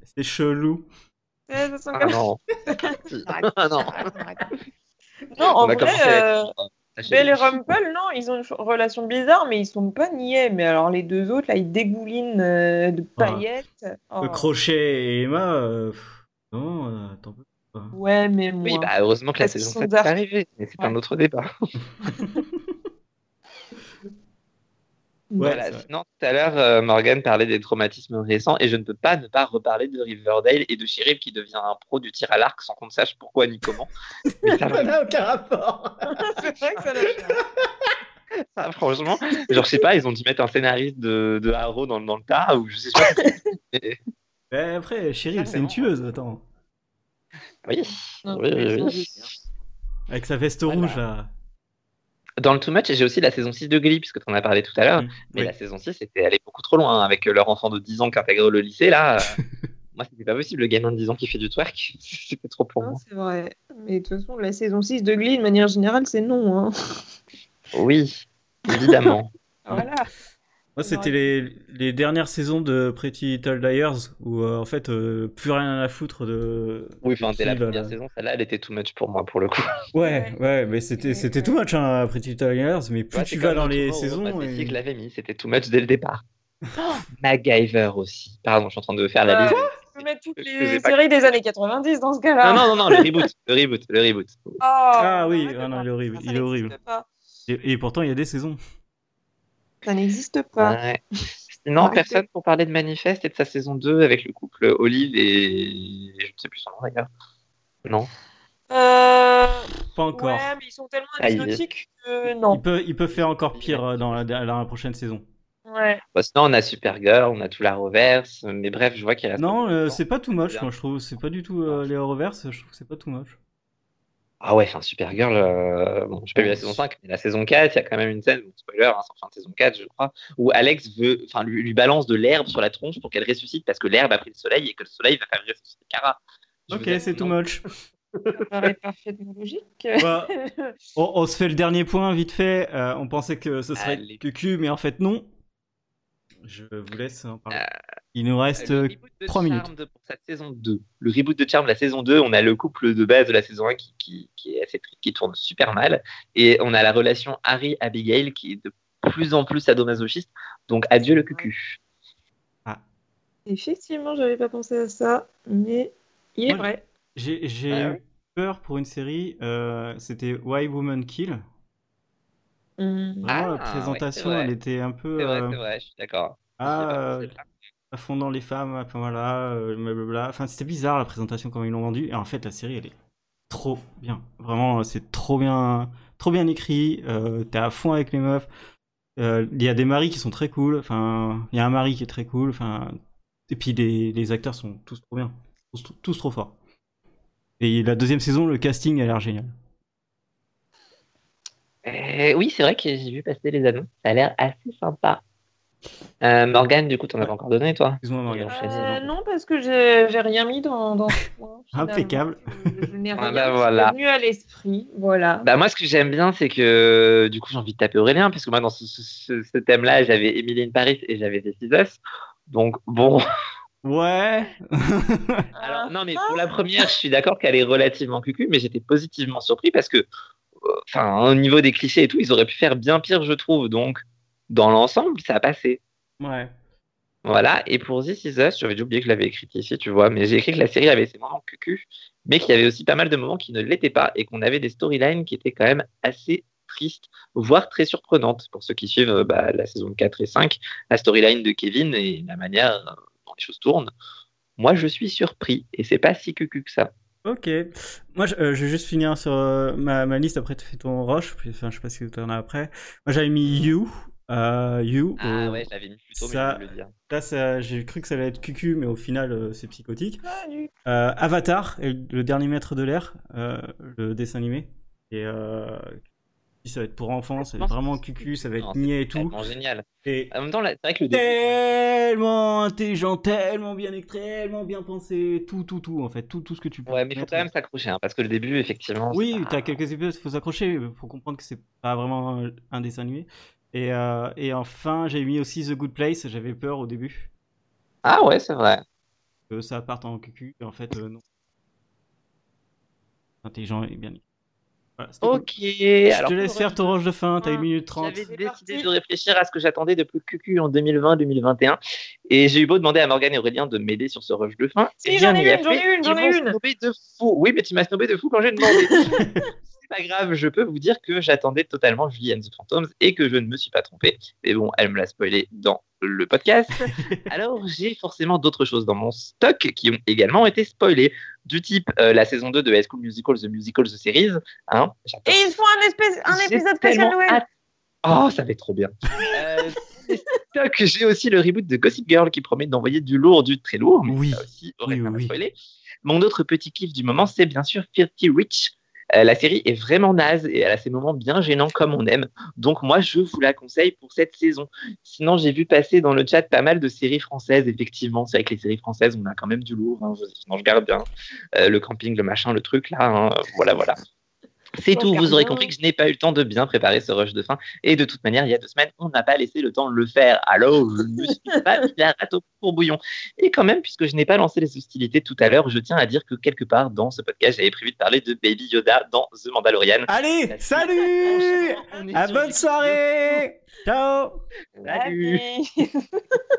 Speaker 1: c'est- chelou.
Speaker 2: Ça sent
Speaker 3: Ah
Speaker 2: comme-
Speaker 3: non.
Speaker 2: Arrête,
Speaker 3: Ah non.
Speaker 2: arrête, arrête. Non, en vrai, euh, Belle et Rumpel, non, ils ont une relation bizarre, mais ils sont pas niais. Mais alors, les deux autres, là, ils dégoulinent euh, de
Speaker 1: Ah.
Speaker 2: paillettes. Oh.
Speaker 1: Le Crochet et Emma, euh, pff, non, euh, t'en peux pas.
Speaker 2: Ouais, mais moi.
Speaker 3: Oui, bah, heureusement que la saison
Speaker 2: sont
Speaker 3: 7 est arrivée, mais c'est un
Speaker 2: Ouais.
Speaker 3: autre débat. Voilà, sinon, tout à l'heure, euh, Morgan parlait des traumatismes récents et je ne peux pas ne pas reparler de Riverdale et de Sheriff qui devient un pro du tir à l'arc sans qu'on ne sache pourquoi ni comment. Mais ça,
Speaker 1: n'a aucun rapport.
Speaker 2: c'est vrai que ça l'a fait.
Speaker 3: ça, franchement, genre, je sais pas, ils ont dû mettre un scénariste de, de Arrow dans, dans le tas ou je sais pas. Mais-
Speaker 1: Mais après, chérie,
Speaker 3: Ah,
Speaker 1: c'est une tueuse, attends.
Speaker 3: oui,
Speaker 2: Non,
Speaker 3: oui, oui.
Speaker 1: Avec sa veste
Speaker 3: Voilà.
Speaker 1: rouge, là.
Speaker 3: Dans le Too Much, j'ai aussi la saison 6 de Glee, puisque tu en as parlé tout à l'heure.
Speaker 1: Mm,
Speaker 3: Mais
Speaker 1: oui.
Speaker 3: la saison 6, c'était aller beaucoup trop loin, hein, avec leur enfant de 10 ans qui intègre le lycée, là. euh, moi, c'était pas possible, le gamin de 10 ans qui fait du twerk. C'était trop pour
Speaker 2: Non,
Speaker 3: moi.
Speaker 2: c'est vrai. Mais de toute façon, la saison 6 de Glee, de manière générale, c'est non. Hein.
Speaker 3: Oui, évidemment.
Speaker 2: Voilà.
Speaker 1: Moi, c'était les, les dernières saisons de Pretty Little Liars où, euh, en fait, euh, plus rien à foutre de.
Speaker 3: Oui, enfin, dès la première
Speaker 1: euh,
Speaker 3: saison, celle-là, elle était too much pour moi, pour le coup.
Speaker 1: Ouais, ouais, mais c'était c'était too much, hein, Pretty Little Liars, mais plus
Speaker 3: Ouais,
Speaker 1: tu vas dans
Speaker 3: le
Speaker 1: les saisons. Et-
Speaker 3: l'avait mis, c'était too much dès le départ. MacGyver aussi. Pardon, je suis en train de faire la
Speaker 2: Euh,
Speaker 3: liste.
Speaker 2: Tu peux mettre toutes
Speaker 3: Je
Speaker 2: les séries des années 90 dans ce cas-là.
Speaker 3: Non, non, non, non, le reboot, le reboot, le reboot.
Speaker 2: Oh,
Speaker 1: Ah oui, ah non,
Speaker 2: parler
Speaker 1: il est horrible,
Speaker 2: de ça,
Speaker 1: il est horrible. et pourtant, il y a des saisons.
Speaker 2: Ça n'existe pas.
Speaker 3: Ouais. Sinon,
Speaker 2: Arrêtez.
Speaker 3: personne pour parler de Manifest et de sa saison 2 avec le couple Olive et. Je ne sais plus son nom d'ailleurs. Non.
Speaker 2: Euh,
Speaker 1: Pas encore.
Speaker 2: Ouais, mais ils sont tellement
Speaker 3: il
Speaker 2: exotiques que
Speaker 1: Il
Speaker 2: non.
Speaker 1: peut, il peut faire encore pire euh, dans la, dans la prochaine saison.
Speaker 2: Ouais.
Speaker 3: Bah, sinon, on a Supergirl, on a tout la reverse, mais bref, je vois qu'il reste.
Speaker 1: Non,
Speaker 3: un peu de
Speaker 1: euh, c'est pas too much,
Speaker 3: Bien.
Speaker 1: moi je trouve. C'est pas du tout euh, les reverses, je trouve que c'est pas too much.
Speaker 3: Ah ouais, enfin, Supergirl, euh, bon, j'ai pas vu la saison 5, mais la saison 4, il y a quand même une scène, bon, spoiler, hein, c'est en fin de saison 4, je crois, où Alex veut, enfin, lui, lui balance de l'herbe sur la tronche pour qu'elle ressuscite parce que l'herbe a pris le soleil et que le soleil va faire ressusciter Kara. Je
Speaker 1: Ok, c'est too much.
Speaker 2: Ça paraît parfaitement logique.
Speaker 1: Bah, on, on se fait le dernier point vite fait. Euh, on pensait que ce serait
Speaker 3: Allez.
Speaker 1: QQ, mais en fait non. Je vous laisse en parler.
Speaker 3: Euh,
Speaker 1: Il nous reste
Speaker 3: Le
Speaker 1: euh,
Speaker 3: reboot de
Speaker 1: 3 minutes.
Speaker 3: Charmed pour cette saison 2. Le reboot de Charm de la saison 2, on a le couple de base de la saison 1 qui, qui, qui est assez triste, qui tourne super mal. Et on a la relation Harry-Abigail qui est de plus en plus sadomasochiste. Donc adieu le cucu.
Speaker 2: Effectivement, j'avais pas pensé à ça, mais il est vrai.
Speaker 1: J'ai j'ai
Speaker 3: Ouais,
Speaker 1: eu
Speaker 3: ouais.
Speaker 1: peur pour une série. euh, C'était Why Woman Kill.
Speaker 2: Hum.
Speaker 1: Vraiment,
Speaker 3: Ah,
Speaker 1: la présentation, elle était un peu
Speaker 3: C'est vrai,
Speaker 1: euh,
Speaker 3: vrai, je suis d'accord.
Speaker 1: ah, À fond dans les femmes. Enfin voilà, euh, blablabla. Enfin, c'était bizarre la présentation comment ils l'ont vendue. Et en fait, la série, elle est trop bien. Vraiment, c'est trop bien, trop bien écrit. Euh, T'es à fond avec les meufs. Euh, Il y a des maris qui sont très cool. Enfin, il y a un mari qui est très cool. Enfin, et puis les, acteurs sont tous trop bien, tous, trop forts. Et la deuxième saison, le casting a l'air génial.
Speaker 3: Oui, c'est vrai que j'ai vu passer les annonces. Ça a l'air assez sympa. Euh, Morgane, du coup, t'en as pas encore donné, toi
Speaker 1: Excuse-moi, Morgane.
Speaker 2: Euh, non, parce que j'ai rien mis dans, dans ce point. finalement.
Speaker 1: Impeccable.
Speaker 2: Je, je n'ai
Speaker 3: Ah
Speaker 2: rien
Speaker 3: bah
Speaker 2: qui m'est
Speaker 3: voilà.
Speaker 2: venu à l'esprit. Voilà.
Speaker 3: Bah moi, ce que j'aime bien, c'est que du coup, j'ai envie de taper Aurélien, puisque moi, dans ce, ce- ce- ce thème-là, j'avais Emily in Paris et j'avais This Is Us. Donc, bon.
Speaker 1: Ouais.
Speaker 3: Alors, non, mais pour la première, je suis d'accord qu'elle est relativement cucu, mais j'étais positivement surpris parce que, euh, enfin, au niveau des clichés et tout, ils auraient pu faire bien pire, je trouve. Donc, dans l'ensemble, ça a passé.
Speaker 1: ouais.
Speaker 3: Voilà, et pour This Is Us, j'avais oublié que je l'avais écrit ici, tu vois, mais j'ai écrit que la série avait ses moments cucu, mais qu'il y avait aussi pas mal de moments qui ne l'étaient pas, et qu'on avait des storylines qui étaient quand même assez tristes, voire très surprenantes, pour ceux qui suivent euh, bah, la saison 4 et 5, la storyline de Kevin et la manière dont les choses tournent. Moi, je suis surpris, et c'est pas si cucu que ça.
Speaker 1: Ok. Moi, je, euh, je vais juste finir sur euh, ma, ma liste. Après, tu fais ton rush. Puis, enfin, je sais pas si tu en as après. Moi, j'avais mis You. Euh, you.
Speaker 3: Ah
Speaker 1: euh,
Speaker 3: ouais, je l'avais mis plus tôt,
Speaker 1: ça-
Speaker 3: mais je le dire.
Speaker 1: Là, ça- j'ai cru que ça allait être cucu, mais au final, euh, c'est psychotique. Euh, Avatar, et le dernier maître de l'air, euh, le dessin animé. Et euh, ça va être pour enfants, ça va être vraiment cucu, ça va être
Speaker 3: c'est
Speaker 1: niais et tout.
Speaker 3: tellement génial.
Speaker 1: Et
Speaker 3: En même temps, c'est vrai que le
Speaker 1: tellement intelligent, tellement bien écrit, tellement bien pensé, tout, tout, tout, en fait, tout, tout ce que tu peux.
Speaker 3: Ouais, mais il faut quand même s'accrocher, hein, parce que le début, effectivement.
Speaker 1: Oui,
Speaker 3: c'est
Speaker 1: t'as quelques épisodes, il faut s'accrocher pour comprendre que c'est pas vraiment un dessin animé. Et, euh, et enfin, j'ai mis aussi The Good Place, j'avais peur au début
Speaker 3: Ah ouais, c'est vrai.
Speaker 1: que ça parte en cucu, et en fait, euh, non. Intelligent et bien. Voilà, c'était cool.
Speaker 3: Ok.
Speaker 1: Je
Speaker 3: alors
Speaker 1: te laisse
Speaker 3: le
Speaker 1: faire ton range de fin, t'as 1 minute 30.
Speaker 3: J'avais décidé
Speaker 2: parti.
Speaker 3: de réfléchir à ce que j'attendais de plus cucu en 2020-2021 et j'ai eu beau demander à Morgane et Aurélien de m'aider sur ce rush de fin.
Speaker 2: Si,
Speaker 3: et
Speaker 2: j'en
Speaker 3: rien
Speaker 2: ai une, j'en ai
Speaker 3: fait.
Speaker 2: une, j'en
Speaker 3: Ils
Speaker 2: ai
Speaker 3: m'ont
Speaker 2: une.
Speaker 3: snobé de fou. Oui, mais tu m'as snobé de fou quand j'ai demandé. C'est pas grave, je peux vous dire que j'attendais totalement Julie and the Phantoms et que je ne me suis pas trompé. Mais bon, elle me l'a spoilé dans le podcast. Alors, j'ai forcément d'autres choses dans mon stock qui ont également été spoilées. Du type euh, la saison 2 de High School Musical, The Musical, The Series. Hein,
Speaker 2: Et ils font un, espèce, un
Speaker 3: j'ai
Speaker 2: épisode spécial Noël.
Speaker 3: hâte. Oh, ça va être trop bien. Euh, stock, j'ai aussi le reboot de Gossip Girl qui promet d'envoyer du lourd, du très lourd. Mais
Speaker 1: Oui.
Speaker 3: ça aussi, aurait
Speaker 1: Oui,
Speaker 3: spoiler. Mon autre petit kiff du moment, c'est bien sûr Filthy Rich. Euh, la série est vraiment naze et elle a ses moments bien gênants comme on aime. Donc moi, je vous la conseille pour cette saison. Sinon, j'ai vu passer dans le chat pas mal de séries françaises. Effectivement, c'est que les séries françaises, on a quand même du lourd. Hein. Joséphine Ange Gardien, euh, le camping, le machin, le truc là. hein. Voilà, voilà. C'est tout. Vous aurez compris que je n'ai pas eu le temps de bien préparer ce rush de fin. Et de toute manière, il y a deux semaines, on n'a pas laissé le temps de le faire. Alors, je ne suis pas la rate au courbouillon. Et quand même, puisque je n'ai pas lancé les hostilités tout à l'heure, je tiens à dire que quelque part dans ce podcast, j'avais prévu de parler de Baby Yoda dans The Mandalorian.
Speaker 1: Allez, salut À bonne soirée Ciao
Speaker 2: Salut.